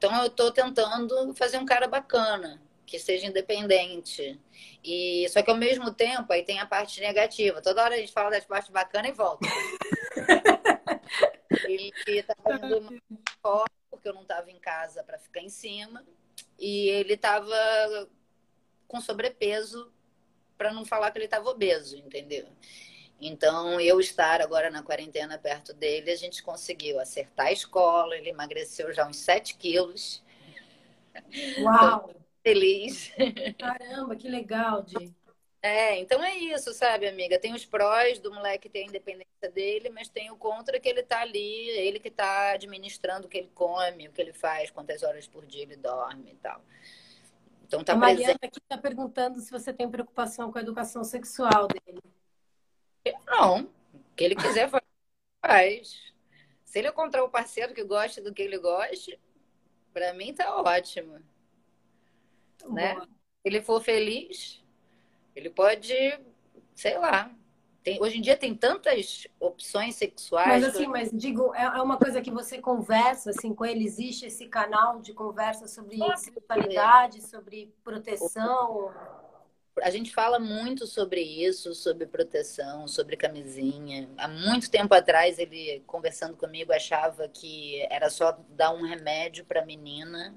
Então eu estou tentando fazer um cara bacana, que seja independente. E só que ao mesmo tempo aí tem a parte negativa. Toda hora a gente fala das partes bacanas e volta. ele está uma escola porque eu não estava em casa para ficar em cima e ele estava com sobrepeso para não falar que ele estava obeso, entendeu? Então, eu estar agora na quarentena perto dele, a gente conseguiu acertar a escola, ele emagreceu já uns 7 quilos. Uau! feliz. Caramba, que legal, Di. É, então é isso, sabe, amiga? Tem os prós do moleque ter a independência dele, mas tem o contra que ele tá ali, ele que tá administrando o que ele come, o que ele faz, quantas horas por dia ele dorme e tal. Então tá a Mariana presente. aqui tá perguntando se você tem preocupação com a educação sexual dele. Não. O que ele quiser faz. Se ele encontrar um parceiro que goste do que ele goste, para mim tá ótimo. Né? Se ele for feliz, ele pode, sei lá. Tem, hoje em dia tem tantas opções sexuais. Mas assim, mas digo, é, é uma coisa que você conversa assim com ele? Existe esse canal de conversa sobre sexualidade, sobre proteção? A gente fala muito sobre isso, sobre proteção, sobre camisinha. Há muito tempo atrás, ele conversando comigo achava que era só dar um remédio para menina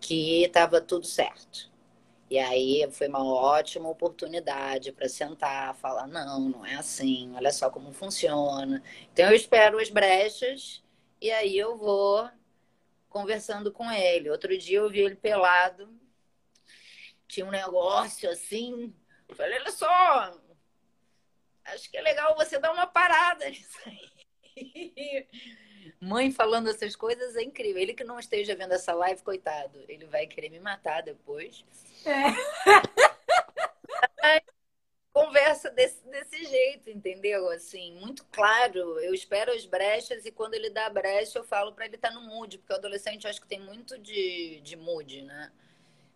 que estava tudo certo. E aí foi uma ótima oportunidade para sentar, falar: não, não é assim, olha só como funciona. Então eu espero as brechas e aí eu vou conversando com ele. Outro dia eu vi ele pelado tinha um negócio assim. Eu falei, olha só, acho que é legal você dar uma parada nisso aí. Mãe falando essas coisas é incrível. Ele que não esteja vendo essa live, coitado, ele vai querer me matar depois. É. Conversa desse, desse jeito, entendeu? Assim, muito claro. Eu espero as brechas e quando ele dá a brecha, eu falo para ele estar tá no mood, porque o adolescente eu acho que tem muito de, de mood, né?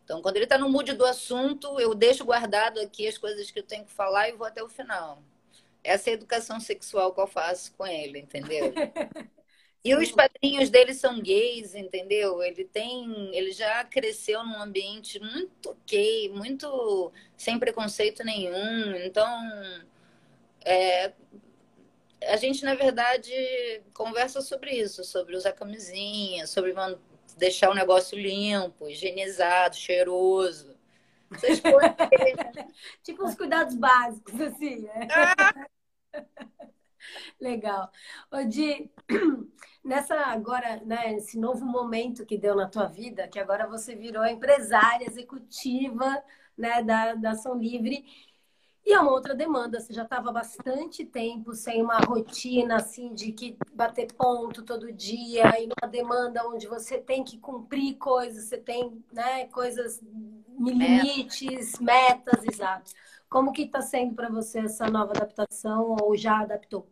Então, quando ele está no mood do assunto, eu deixo guardado aqui as coisas que eu tenho que falar e vou até o final. Essa é a educação sexual que eu faço com ele, entendeu? E os padrinhos dele são gays, entendeu? Ele tem, ele já cresceu num ambiente muito gay, muito sem preconceito nenhum. Então, é, a gente na verdade conversa sobre isso, sobre usar camisinha, sobre deixar o negócio limpo, higienizado, cheiroso. Essas coisas. tipo os cuidados básicos, assim, né? Legal. Ô, Di, nessa agora, né, esse novo momento que deu na tua vida, que agora você virou empresária executiva, né, da, da Ação Livre, e é uma outra demanda, você já estava bastante tempo sem uma rotina assim de que bater ponto todo dia, e uma demanda onde você tem que cumprir coisas, você tem né, coisas, limites, metas, exato. Como que está sendo para você essa nova adaptação ou já adaptou?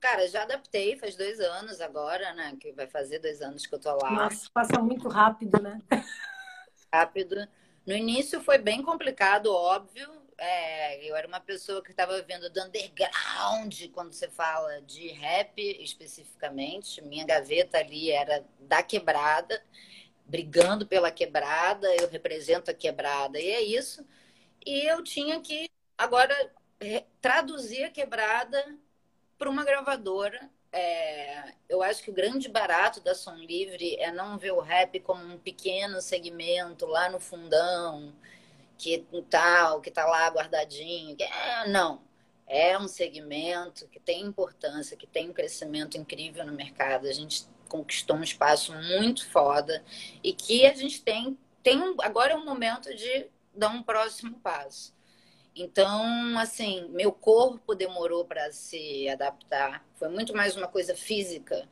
Cara, já adaptei, faz dois anos agora, né? Que vai fazer dois anos que eu tô lá. Nossa, passa muito rápido, né? rápido. No início foi bem complicado, óbvio. É, eu era uma pessoa que estava vendo do underground, quando você fala de rap especificamente. Minha gaveta ali era da quebrada, brigando pela quebrada, eu represento a quebrada, e é isso. E eu tinha que agora traduzir a quebrada para uma gravadora. É, eu acho que o grande barato da Som Livre é não ver o rap como um pequeno segmento lá no fundão, que tal, que está lá guardadinho. É, não. É um segmento que tem importância, que tem um crescimento incrível no mercado. A gente conquistou um espaço muito foda e que a gente tem, tem agora é um momento de dar um próximo passo. Então, assim, meu corpo demorou para se adaptar. Foi muito mais uma coisa física,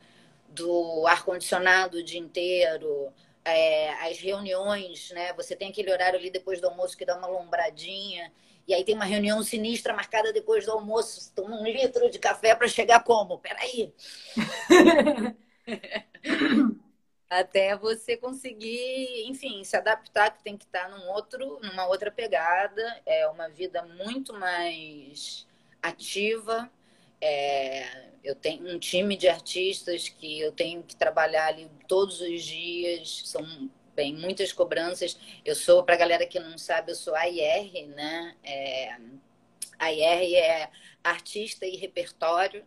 do ar-condicionado o dia inteiro, é, as reuniões, né? Você tem aquele horário ali depois do almoço que dá uma lombradinha. E aí tem uma reunião sinistra marcada depois do almoço. Toma um litro de café para chegar como? Peraí. até você conseguir, enfim, se adaptar, que tem que estar num outro, numa outra pegada, é uma vida muito mais ativa. É, eu tenho um time de artistas que eu tenho que trabalhar ali todos os dias, são bem muitas cobranças. Eu sou, para a galera que não sabe, eu sou a IR, né? É, a IR é artista e repertório.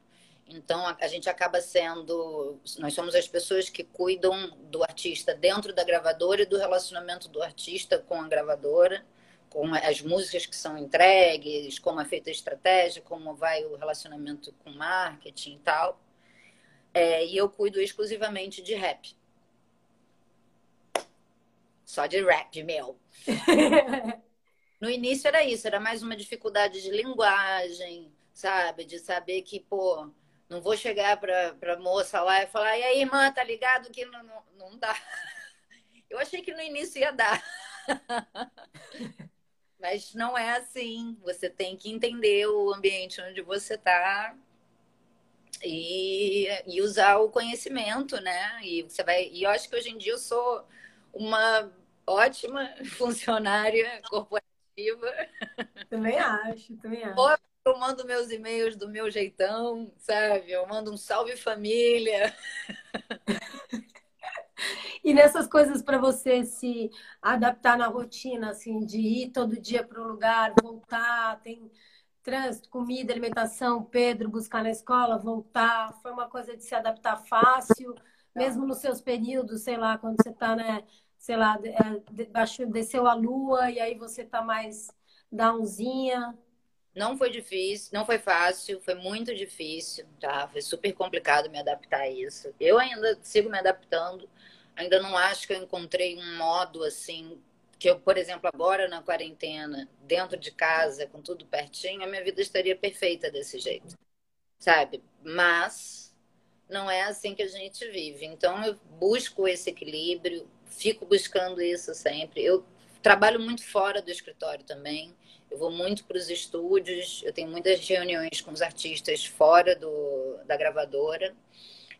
Então, a, a, gente acaba sendo. Nós somos as pessoas que cuidam do artista dentro da gravadora e do relacionamento do artista com a gravadora, com as músicas que são entregues, como é feita a estratégia, como vai o relacionamento com marketing e tal. É, e eu cuido exclusivamente de rap. Só de rap, meu. no início era isso, era mais uma dificuldade de linguagem, sabe? De saber que, pô não vou chegar para a moça lá e falar, e aí, irmã, tá ligado que não, não, não dá. Eu achei que no início ia dar. Mas não é assim. Você tem que entender o ambiente onde você está e, e usar o conhecimento, né? E você vai. E eu acho que hoje em dia eu sou uma ótima funcionária corporativa. Também acho, também acho eu mando meus e-mails do meu jeitão, sabe? Eu mando um salve família. E nessas coisas para você se adaptar na rotina, assim, de ir todo dia para um lugar, voltar, tem trânsito, comida, alimentação, Pedro buscar na escola, voltar, foi uma coisa de se adaptar fácil, mesmo nos seus períodos, sei lá, quando você está, né, sei lá, é, desceu a lua e aí você está mais downzinha. Não foi difícil, não foi fácil, foi muito difícil, tá? Foi super complicado me adaptar a isso. Eu ainda sigo me adaptando, ainda não acho que eu encontrei um modo assim que eu, por exemplo, agora na quarentena, dentro de casa, com tudo pertinho, a minha vida estaria perfeita desse jeito, sabe? Mas não é assim que a gente vive. Então eu busco esse equilíbrio, fico buscando isso sempre. Eu trabalho muito fora do escritório também. Eu vou muito para os estúdios, eu tenho muitas reuniões com os artistas fora do, da gravadora.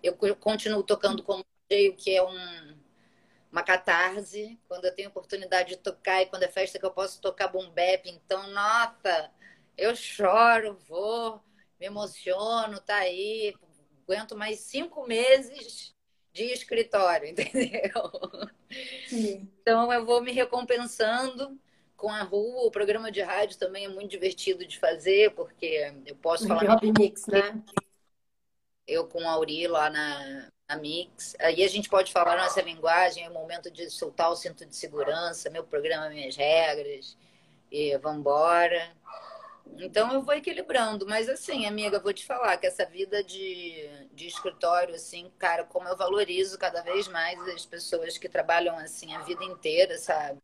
Eu continuo tocando como DJ, o que é um, uma catarse, quando eu tenho oportunidade de tocar e quando é festa que eu posso tocar bombep. Então, nota, eu choro, vou, me emociono, tá aí, aguento mais cinco meses de escritório, entendeu? Sim. Então eu vou me recompensando com a rua. O programa de rádio também é muito divertido de fazer, porque eu posso falar. Hip Mix, né? Eu com a Auri lá na Mix. Aí a gente pode falar nossa linguagem, é o momento de soltar o cinto de segurança, meu programa, minhas regras, e vambora. Então eu vou equilibrando, mas assim, amiga, vou te falar que essa vida de, de escritório, assim, cara, como eu valorizo cada vez mais as pessoas que trabalham assim a vida inteira, sabe?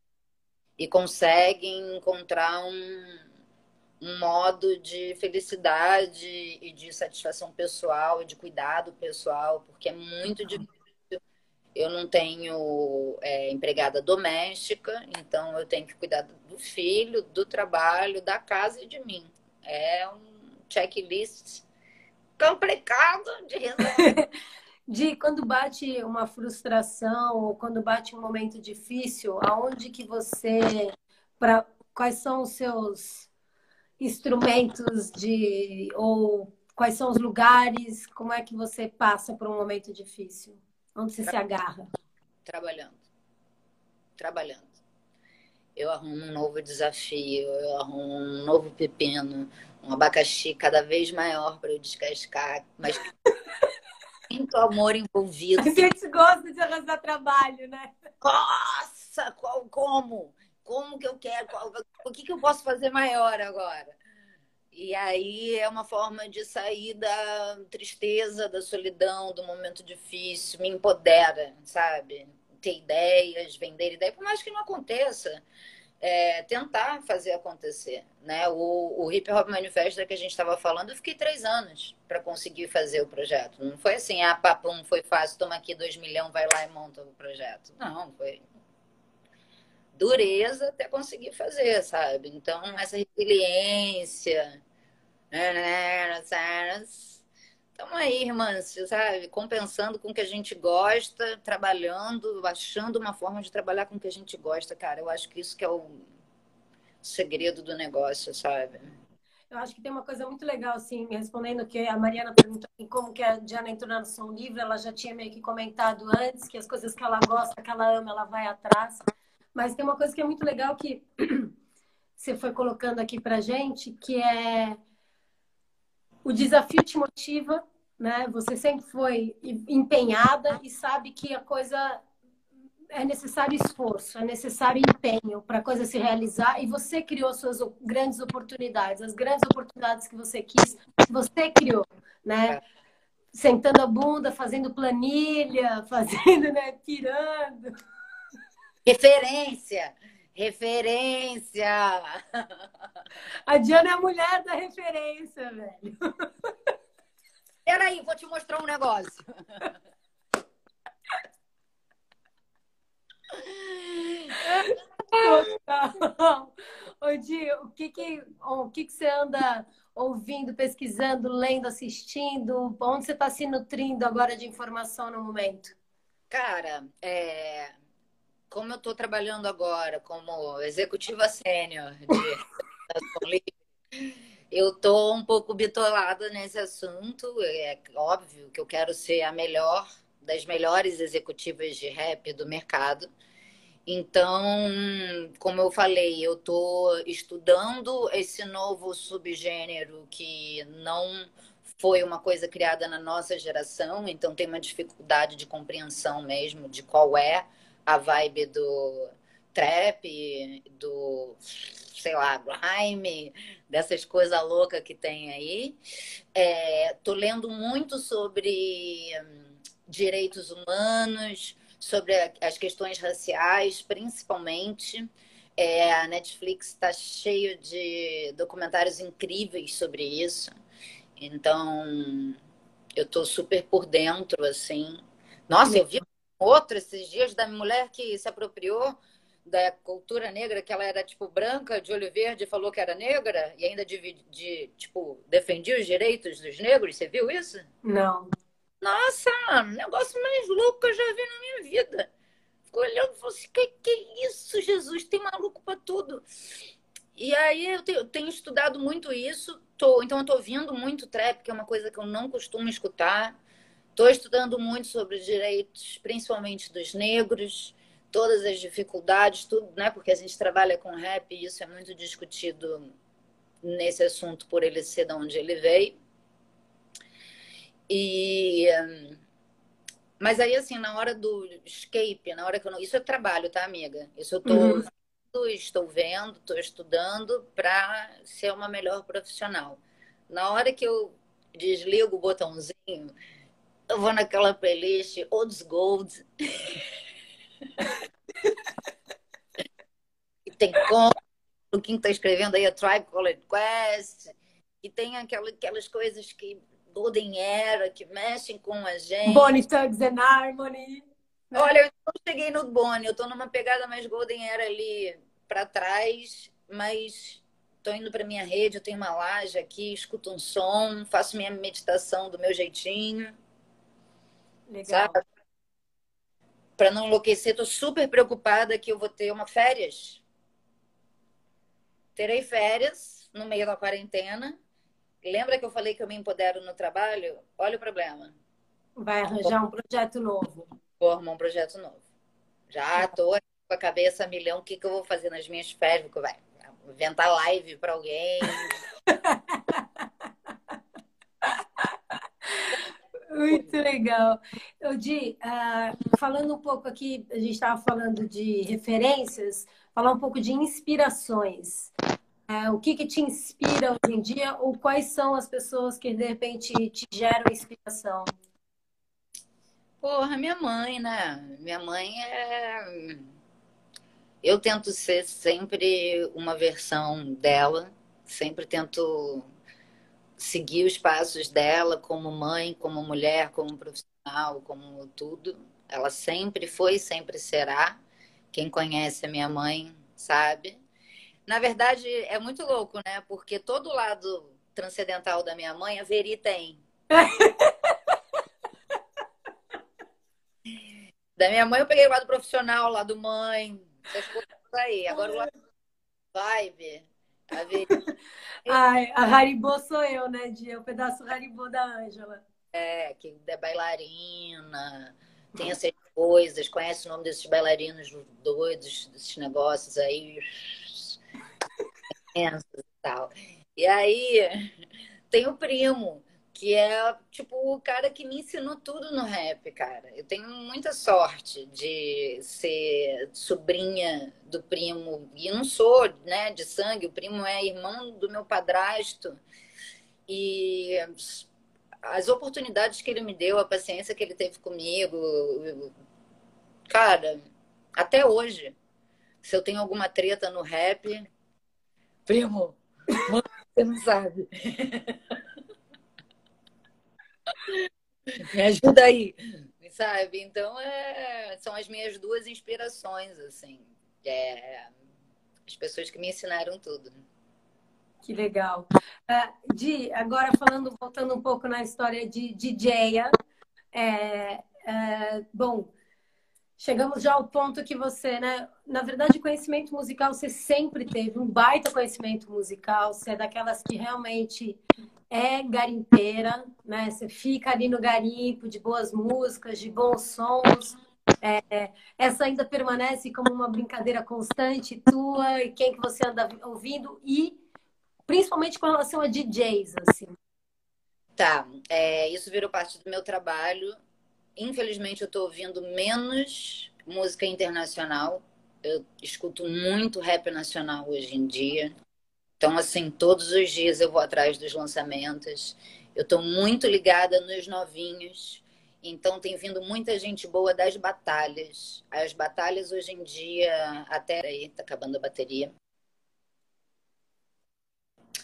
E conseguem encontrar um, um modo de felicidade e de satisfação pessoal, de cuidado pessoal, porque é muito difícil eu não tenho é, empregada doméstica, então eu tenho que cuidar do filho, do trabalho, da casa e de mim. É um checklist complicado de resolver. de quando bate uma frustração ou quando bate um momento difícil, aonde que você para quais são os seus instrumentos de ou quais são os lugares, como é que você passa por um momento difícil? Onde você Tra... se agarra? Trabalhando. Trabalhando. Eu arrumo um novo desafio, eu arrumo um novo pepino, um abacaxi cada vez maior para eu descascar, mas muito amor envolvido. A gente gosta de arrasar trabalho, né? Nossa, qual, como? Como que eu quero? Qual, o que, que eu posso fazer maior agora? E aí é uma forma de sair da tristeza, da solidão, do momento difícil, me empodera, sabe? Ter ideias, vender ideias, por mais que não aconteça, é, tentar fazer acontecer, né? O, o Hip Hop Manifesto que a gente estava falando, eu fiquei três anos para conseguir fazer o projeto. Não foi assim, ah, papum, foi fácil, toma aqui dois milhões, vai lá e monta o projeto. Não, foi dureza até conseguir fazer, sabe? Então, essa resiliência. Estamos aí, irmãs, sabe? Compensando com o que a gente gosta, trabalhando, achando uma forma de trabalhar com o que a gente gosta, cara. Eu acho que isso que é o segredo do negócio, sabe? Eu acho que tem uma coisa muito legal, assim, respondendo que a Mariana perguntou assim, como que a Diana entrou na Som Livre, ela já tinha meio que comentado antes que as coisas que ela gosta, que ela ama, ela vai atrás. Mas tem uma coisa que é muito legal que você foi colocando aqui pra gente, que é o desafio te motiva, né? Você sempre foi empenhada e sabe que a coisa é necessário esforço, é necessário empenho para a coisa se realizar e você criou suas grandes oportunidades, as grandes oportunidades que você quis, você criou, né? É. Sentando a bunda, fazendo planilha, fazendo, né, pirando. Referência. Referência. A Diana é a mulher da referência, velho. Peraí, vou te mostrar um negócio. Ô, Di, o que que, o que que você anda ouvindo, pesquisando, lendo, assistindo? Onde você está se nutrindo agora de informação no momento? Cara, é, como eu estou trabalhando agora como executiva sênior de eu estou um pouco bitolada nesse assunto. É óbvio que eu quero ser a melhor das melhores executivas de rap do mercado. Então, como eu falei, eu estou estudando esse novo subgênero que não foi uma coisa criada na nossa geração, então tem uma dificuldade de compreensão mesmo de qual é a vibe do trap, do, sei lá, grime, dessas coisas loucas que tem aí. É, tô lendo muito sobre hum, direitos humanos, sobre as questões raciais, principalmente. É, a Netflix está cheio de documentários incríveis sobre isso. Então, eu tô super por dentro, assim. Nossa, eu vi outro esses dias da mulher que se apropriou da cultura negra, que ela era tipo branca, de olho verde, falou que era negra e ainda de, de tipo defendia os direitos dos negros. Você viu isso? Não. Nossa, negócio mais louco que eu já vi na minha vida. ficou olhando e falou assim: que, que isso, Jesus? Tem maluco para tudo. E aí eu tenho, eu tenho, estudado muito isso. Tô, então eu tô ouvindo muito trap, que é uma coisa que eu não costumo escutar. Estou estudando muito sobre direitos, principalmente dos negros, todas as dificuldades, tudo, né? Porque a gente trabalha com rap e isso é muito discutido nesse assunto por ele ser de onde ele veio. E mas aí assim, na hora do escape, na hora que eu não, isso é trabalho, tá, amiga? Isso eu tô uhum. estou vendo, estou estudando para ser uma melhor profissional. Na hora que eu desligo o botãozinho, eu vou naquela playlist Olds Gold. e tem como o Kim está escrevendo aí a Tribe Called Quest. E tem aquela, aquelas coisas que Golden Era, que mexem com a gente. Bonnie Tugs and Harmony. Né? Olha, eu não cheguei no Bonnie, eu estou numa pegada mais Golden Era ali para trás, mas estou indo para minha rede, eu tenho uma laje aqui, escuto um som, faço minha meditação do meu jeitinho. Legal. Para não enlouquecer, estou super preocupada que eu vou ter uma férias. Terei férias no meio da quarentena. Lembra que eu falei que eu me empodero no trabalho? Olha o problema. Vai arranjar um projeto novo. Vou arrumar um projeto novo. Já estou com a cabeça a milhão. O que, que eu vou fazer nas minhas férias? Vai inventar live para alguém. Muito legal. Eu, Di, uh, falando um pouco aqui, a gente estava falando de referências, falar um pouco de inspirações. Uh, o que, que te inspira hoje em dia ou quais são as pessoas que de repente te geram inspiração? Porra, minha mãe, né? Minha mãe é. Eu tento ser sempre uma versão dela, sempre tento seguir os passos dela como mãe, como mulher, como profissional, como tudo. Ela sempre foi, sempre será. Quem conhece a minha mãe sabe. Na verdade, é muito louco, né? Porque todo lado transcendental da minha mãe, a Veri tem. da minha mãe, eu peguei o lado profissional, o lado mãe, essas coisas aí. Agora o lado vibe, a Veri Ai, a Haribo sou eu, né, Dia? O pedaço Haribo da Ângela. É, que é bailarina, tem essas coisas, conhece o nome desses bailarinos doidos, desses negócios aí. e tal. E aí tem o primo, que é tipo o cara que me ensinou tudo no rap, cara. Eu tenho muita sorte de ser sobrinha do primo e não sou, né, de sangue. O primo é irmão do meu padrasto e as oportunidades que ele me deu, a paciência que ele teve comigo, cara, até hoje, se eu tenho alguma treta no rap, primo, você não sabe. Me ajuda aí, sabe? Então, é, são as minhas duas inspirações, assim. É, as pessoas que me ensinaram tudo. Que legal. Uh, Di, agora falando, voltando um pouco na história de DJ, é, é, bom, chegamos já ao ponto que você, né? Na verdade, conhecimento musical você sempre teve, um baita conhecimento musical, você é daquelas que realmente é garimpeira, né? Você fica ali no garimpo de boas músicas, de bons sons. É, essa ainda permanece como uma brincadeira constante tua e quem que você anda ouvindo e principalmente com relação a DJs, assim. Tá, é, isso virou parte do meu trabalho. Infelizmente, eu estou ouvindo menos música internacional. Eu escuto muito rap nacional hoje em dia. Então, assim, todos os dias eu vou atrás dos lançamentos. Eu estou muito ligada nos novinhos. Então, tem vindo muita gente boa das batalhas. As batalhas hoje em dia, até aí, tá acabando a bateria.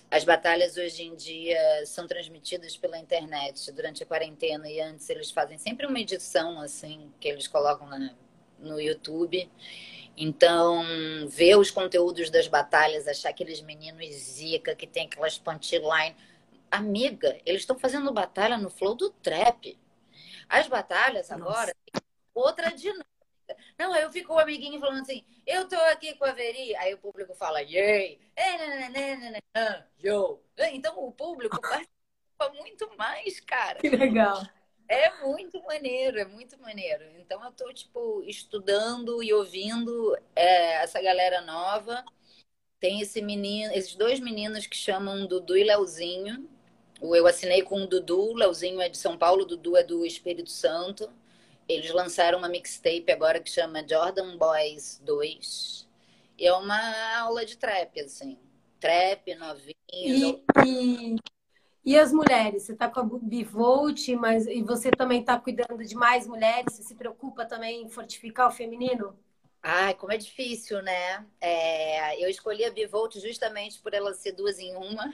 As batalhas hoje em dia são transmitidas pela internet durante a quarentena e antes eles fazem sempre uma edição assim que eles colocam na, no YouTube. Então, ver os conteúdos das batalhas, achar aqueles meninos zica que tem aquelas punchline. Amiga, eles estão fazendo batalha no flow do trap. As batalhas agora, outra dinâmica. Não, eu fico o amiguinho falando assim, eu tô aqui com a Veri, aí o público fala, yay. Então o público participa muito mais, cara. Que legal. É muito maneiro, é muito maneiro. Então eu tô, tipo, estudando e ouvindo é, essa galera nova. Tem esse menino, esses dois meninos que chamam Dudu e Leozinho. Eu assinei com o Dudu, Leozinho é de São Paulo, Dudu é do Espírito Santo. Eles lançaram uma mixtape agora que chama Jordan Boys 2. E é uma aula de trap, assim. Trap, novinho. E, e, as mulheres? Você está com a Bivolt, mas e você também está cuidando de mais mulheres? Você se preocupa também em fortificar o feminino? Ai, como é difícil, né? É, eu escolhi a Bivolt justamente por ela ser duas em uma.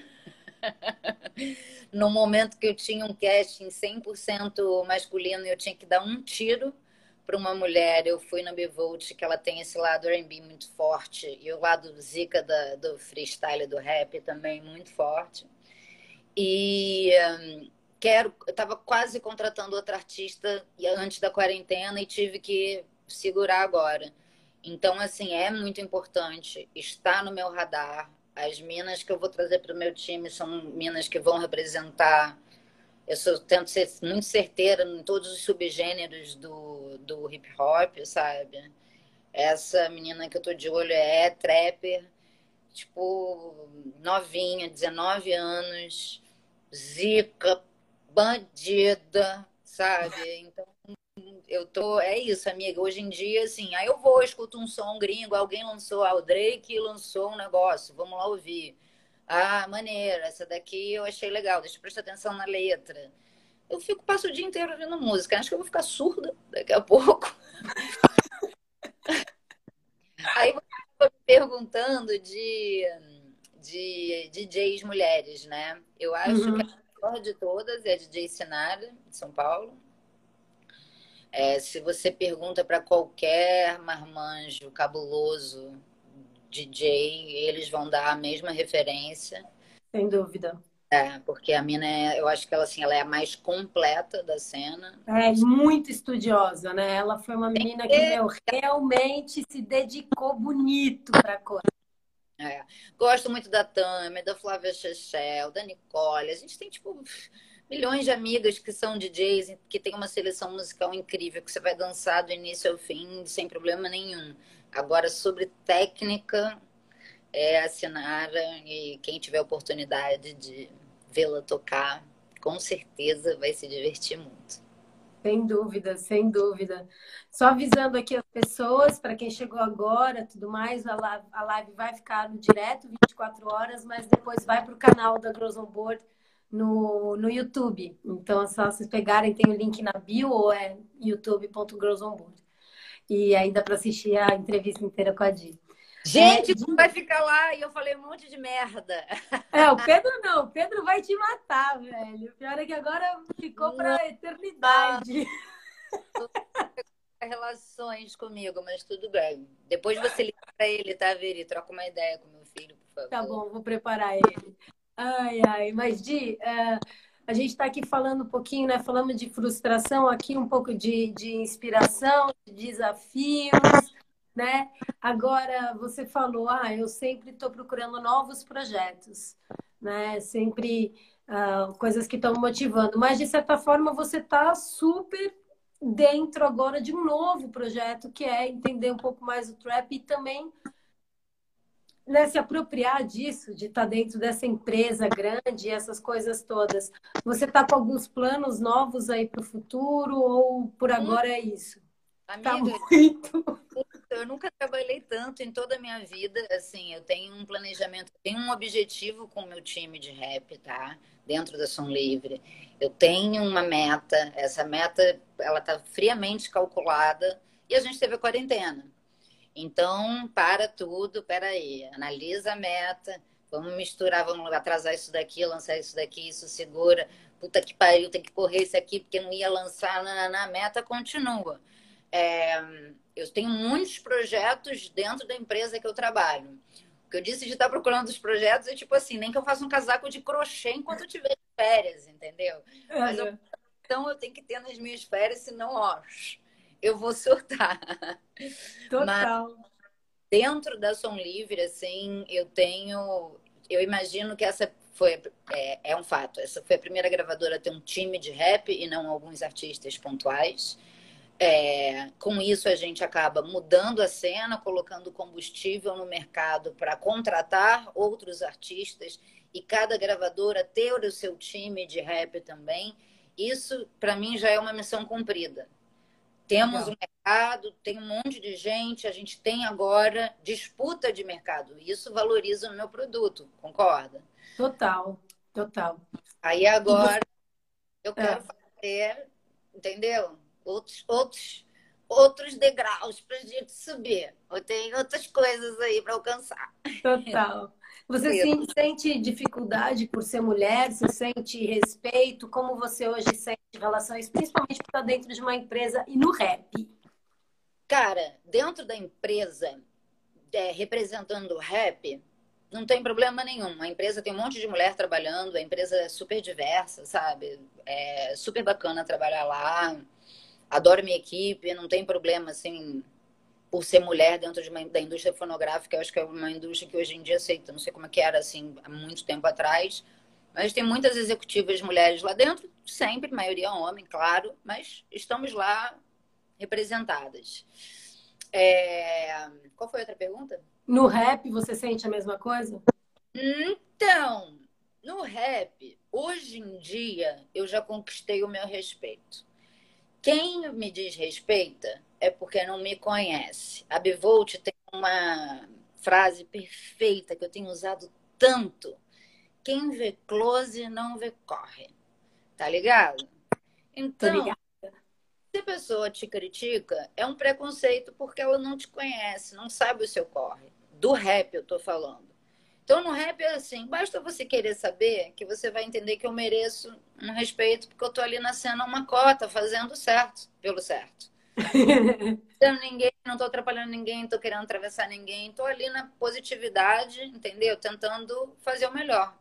no momento que eu tinha um casting 100% masculino eu tinha que dar um tiro para uma mulher, eu fui na Bivolt, que ela tem esse lado R&B muito forte e o lado zica da, do freestyle do rap também muito forte. E um, quero, eu estava quase contratando outra artista antes da quarentena e tive que segurar agora. Então, assim, é muito importante estar no meu radar. As minas que eu vou trazer para o meu time são minas que vão representar. Eu sou, tento ser muito certeira em todos os subgêneros do, do hip hop, sabe? Essa menina que eu tô de olho é trapper, tipo, novinha, 19 anos, zica, bandida, sabe? Então, eu tô. É isso, amiga. Hoje em dia, assim, aí eu vou, escuto um som gringo, alguém lançou, ah, o Drake lançou um negócio, vamos lá ouvir. Ah, maneira, essa daqui eu achei legal, deixa eu prestar atenção na letra. Eu fico, passo o dia inteiro ouvindo música. Acho que eu vou ficar surda daqui a pouco. aí você me perguntando de de DJs mulheres, né? Eu acho uhum. que a melhor de todas é a DJ Sinara, de São Paulo. É, se você pergunta para qualquer marmanjo cabuloso DJ, eles vão dar a mesma referência. Sem dúvida. É, porque a mina, é, eu acho que ela, assim, ela é a mais completa da cena. É, muito estudiosa, né? Ela foi uma menina que, meu, realmente se dedicou bonito para a coisa. É. Gosto muito da Tâmia, da Flávia Chechel, da Nicole. A gente tem, tipo, milhões de amigas que são DJs, que tem uma seleção musical incrível, que você vai dançar do início ao fim, sem problema nenhum. Agora, sobre técnica, é a Sinara, e quem tiver oportunidade de vê-la tocar, com certeza vai se divertir muito. Sem dúvida, sem dúvida. Só avisando aqui as pessoas, para quem chegou agora, tudo mais, a live, vai ficar no direto 24 horas, mas depois vai para o canal da Grows on Board no, no YouTube. Então é só vocês pegarem, tem o link na bio ou é youtube.growsonboard. E aí dá para assistir a entrevista inteira com a Di. Gente, é, vai ficar lá e eu falei um monte de merda. É, o Pedro não, o Pedro vai te matar, velho. O pior é que agora ficou para a eternidade. Relações comigo, mas tudo bem. Depois você liga para ele, tá, Veri? Troca uma ideia com meu filho, por favor. Tá bom, vou preparar ele. Ai, ai, mas Di, é, a gente está aqui falando um pouquinho, né? Falamos de frustração, aqui um pouco de, de inspiração, de desafios, né? Agora você falou, ah, eu sempre estou procurando novos projetos, né? Sempre uh, coisas que estão motivando, mas de certa forma você está super dentro agora de um novo projeto que é entender um pouco mais o trap e também né, se apropriar disso, de estar tá dentro dessa empresa grande, essas coisas todas. Você está com alguns planos novos aí para o futuro ou por hum. agora é isso? Amiga, tá muito. Eu nunca trabalhei tanto em toda a minha vida. Assim, eu tenho um planejamento, tenho um objetivo com o meu time de rap, tá? Dentro da Som Livre. Eu tenho uma meta. Essa meta, ela tá friamente calculada. E a gente teve a quarentena. Então, para tudo, peraí, analisa a meta, vamos misturar, vamos atrasar isso daqui, lançar isso daqui, isso segura. Puta que pariu, tem que correr isso aqui, porque não ia lançar, na, meta continua. É, eu tenho muitos projetos dentro da empresa que eu trabalho. O que eu disse de estar procurando os projetos é tipo assim, nem que eu faça um casaco de crochê enquanto eu tiver férias, entendeu? Mas eu, então eu tenho que ter nas minhas férias, senão, ó, eu vou surtar. Total. Mas dentro da Som Livre, assim, eu tenho. Eu imagino que essa foi. É, é um fato. Essa foi a primeira gravadora a ter um time de rap e não alguns artistas pontuais. É, com isso, a gente acaba mudando a cena, colocando combustível no mercado para contratar outros artistas e cada gravadora ter o seu time de rap também. Isso, para mim, já é uma missão cumprida. Temos um mercado, tem um monte de gente, a gente tem agora disputa de mercado. Isso valoriza o meu produto, concorda? Total, total. Aí agora eu quero é. fazer, entendeu? Outros, outros, outros degraus para a gente subir. Eu tenho outras coisas aí para alcançar. Total. Você sim, sente dificuldade por ser mulher? Você sente respeito? Como você hoje sente relações, principalmente por estar dentro de uma empresa e no rap? Cara, dentro da empresa, é, representando o rap, não tem problema nenhum. A empresa tem um monte de mulher trabalhando, a empresa é super diversa, sabe? É super bacana trabalhar lá adoro minha equipe, não tem problema, assim, por ser mulher dentro de uma, da indústria fonográfica. Eu acho que é uma indústria que hoje em dia aceita. Não sei como é que era, assim, há muito tempo atrás. Mas tem muitas executivas mulheres lá dentro, sempre, maioria homem, claro, mas estamos lá representadas. É... Qual foi a outra pergunta? No rap, você sente a mesma coisa? Então, no rap, hoje em dia, eu já conquistei o meu respeito. Quem me desrespeita é porque não me conhece. A Bivolt tem uma frase perfeita que eu tenho usado tanto. Quem vê close não vê corre. Tá ligado? Então, se a pessoa te critica, é um preconceito porque ela não te conhece, não sabe o seu corre. Do rap eu tô falando. Então, no rap é assim, basta você querer saber que você vai entender que eu mereço um respeito, porque eu tô ali na cena uma cota, fazendo certo, pelo certo. Não ninguém, não tô atrapalhando ninguém, tô querendo atravessar ninguém, tô ali na positividade, entendeu? Tentando fazer o melhor.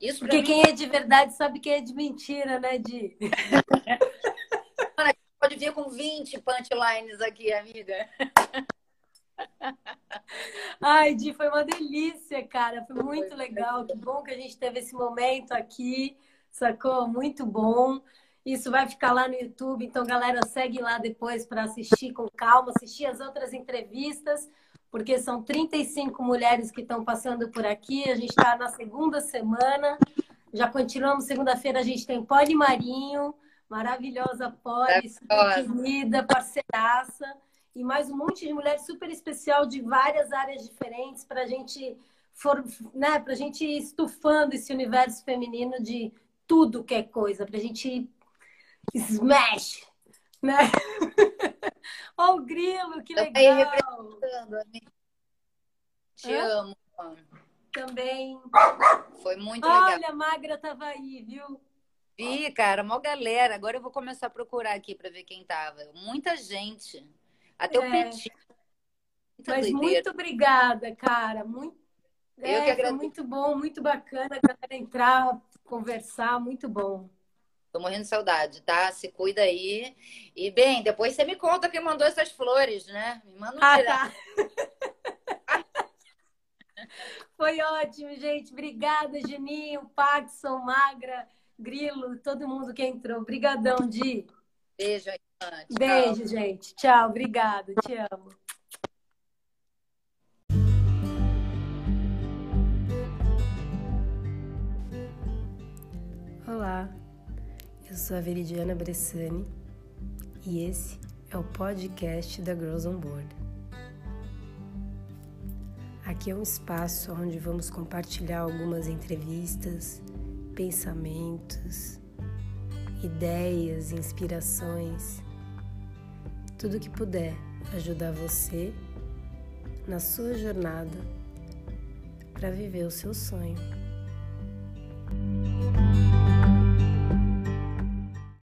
Isso porque mim... quem é de verdade sabe quem é de mentira, né, Di? Pode vir com 20 punchlines aqui, amiga. Ai, Di, foi uma delícia, cara. Foi muito legal. Que bom que a gente teve esse momento aqui, sacou? Muito bom. Isso vai ficar lá no YouTube, então, galera, segue lá depois para assistir com calma, assistir as outras entrevistas, porque são 35 mulheres que estão passando por aqui. A gente está na segunda semana. Já continuamos segunda-feira, a gente tem Poli Marinho, maravilhosa Poli, super querida, parceiraça e mais um monte de mulheres super especial de várias áreas diferentes para a gente for, né, para gente ir estufando esse universo feminino de tudo que é coisa, para a gente smash, né? Ó, o grilo, que legal! Te Hã? amo. Também. Foi muito Olha, legal. Olha, a Magra tava aí, viu? Vi, cara, uma galera. Agora eu vou começar a procurar aqui para ver quem tava. Muita gente. Até é. o Petit. Mas doideira. muito obrigada, cara. Muito, Eu é, que agradeço. muito bom, muito bacana a galera entrar, conversar, muito bom. Tô morrendo de saudade, tá? Se cuida aí. E, bem, depois você me conta quem mandou essas flores, né? Me manda um ah, tá. Foi ótimo, gente. Obrigada, Geninho, Paxson, Magra, Grilo, todo mundo que entrou. Obrigadão, Di. Beijo aí. Beijo, gente. Tchau, obrigada. Te amo. Olá, eu sou a Veridiana Bressani e esse é o podcast da Girls on Board. Aqui é um espaço onde vamos compartilhar algumas entrevistas, pensamentos, ideias, inspirações tudo que puder ajudar você na sua jornada para viver o seu sonho.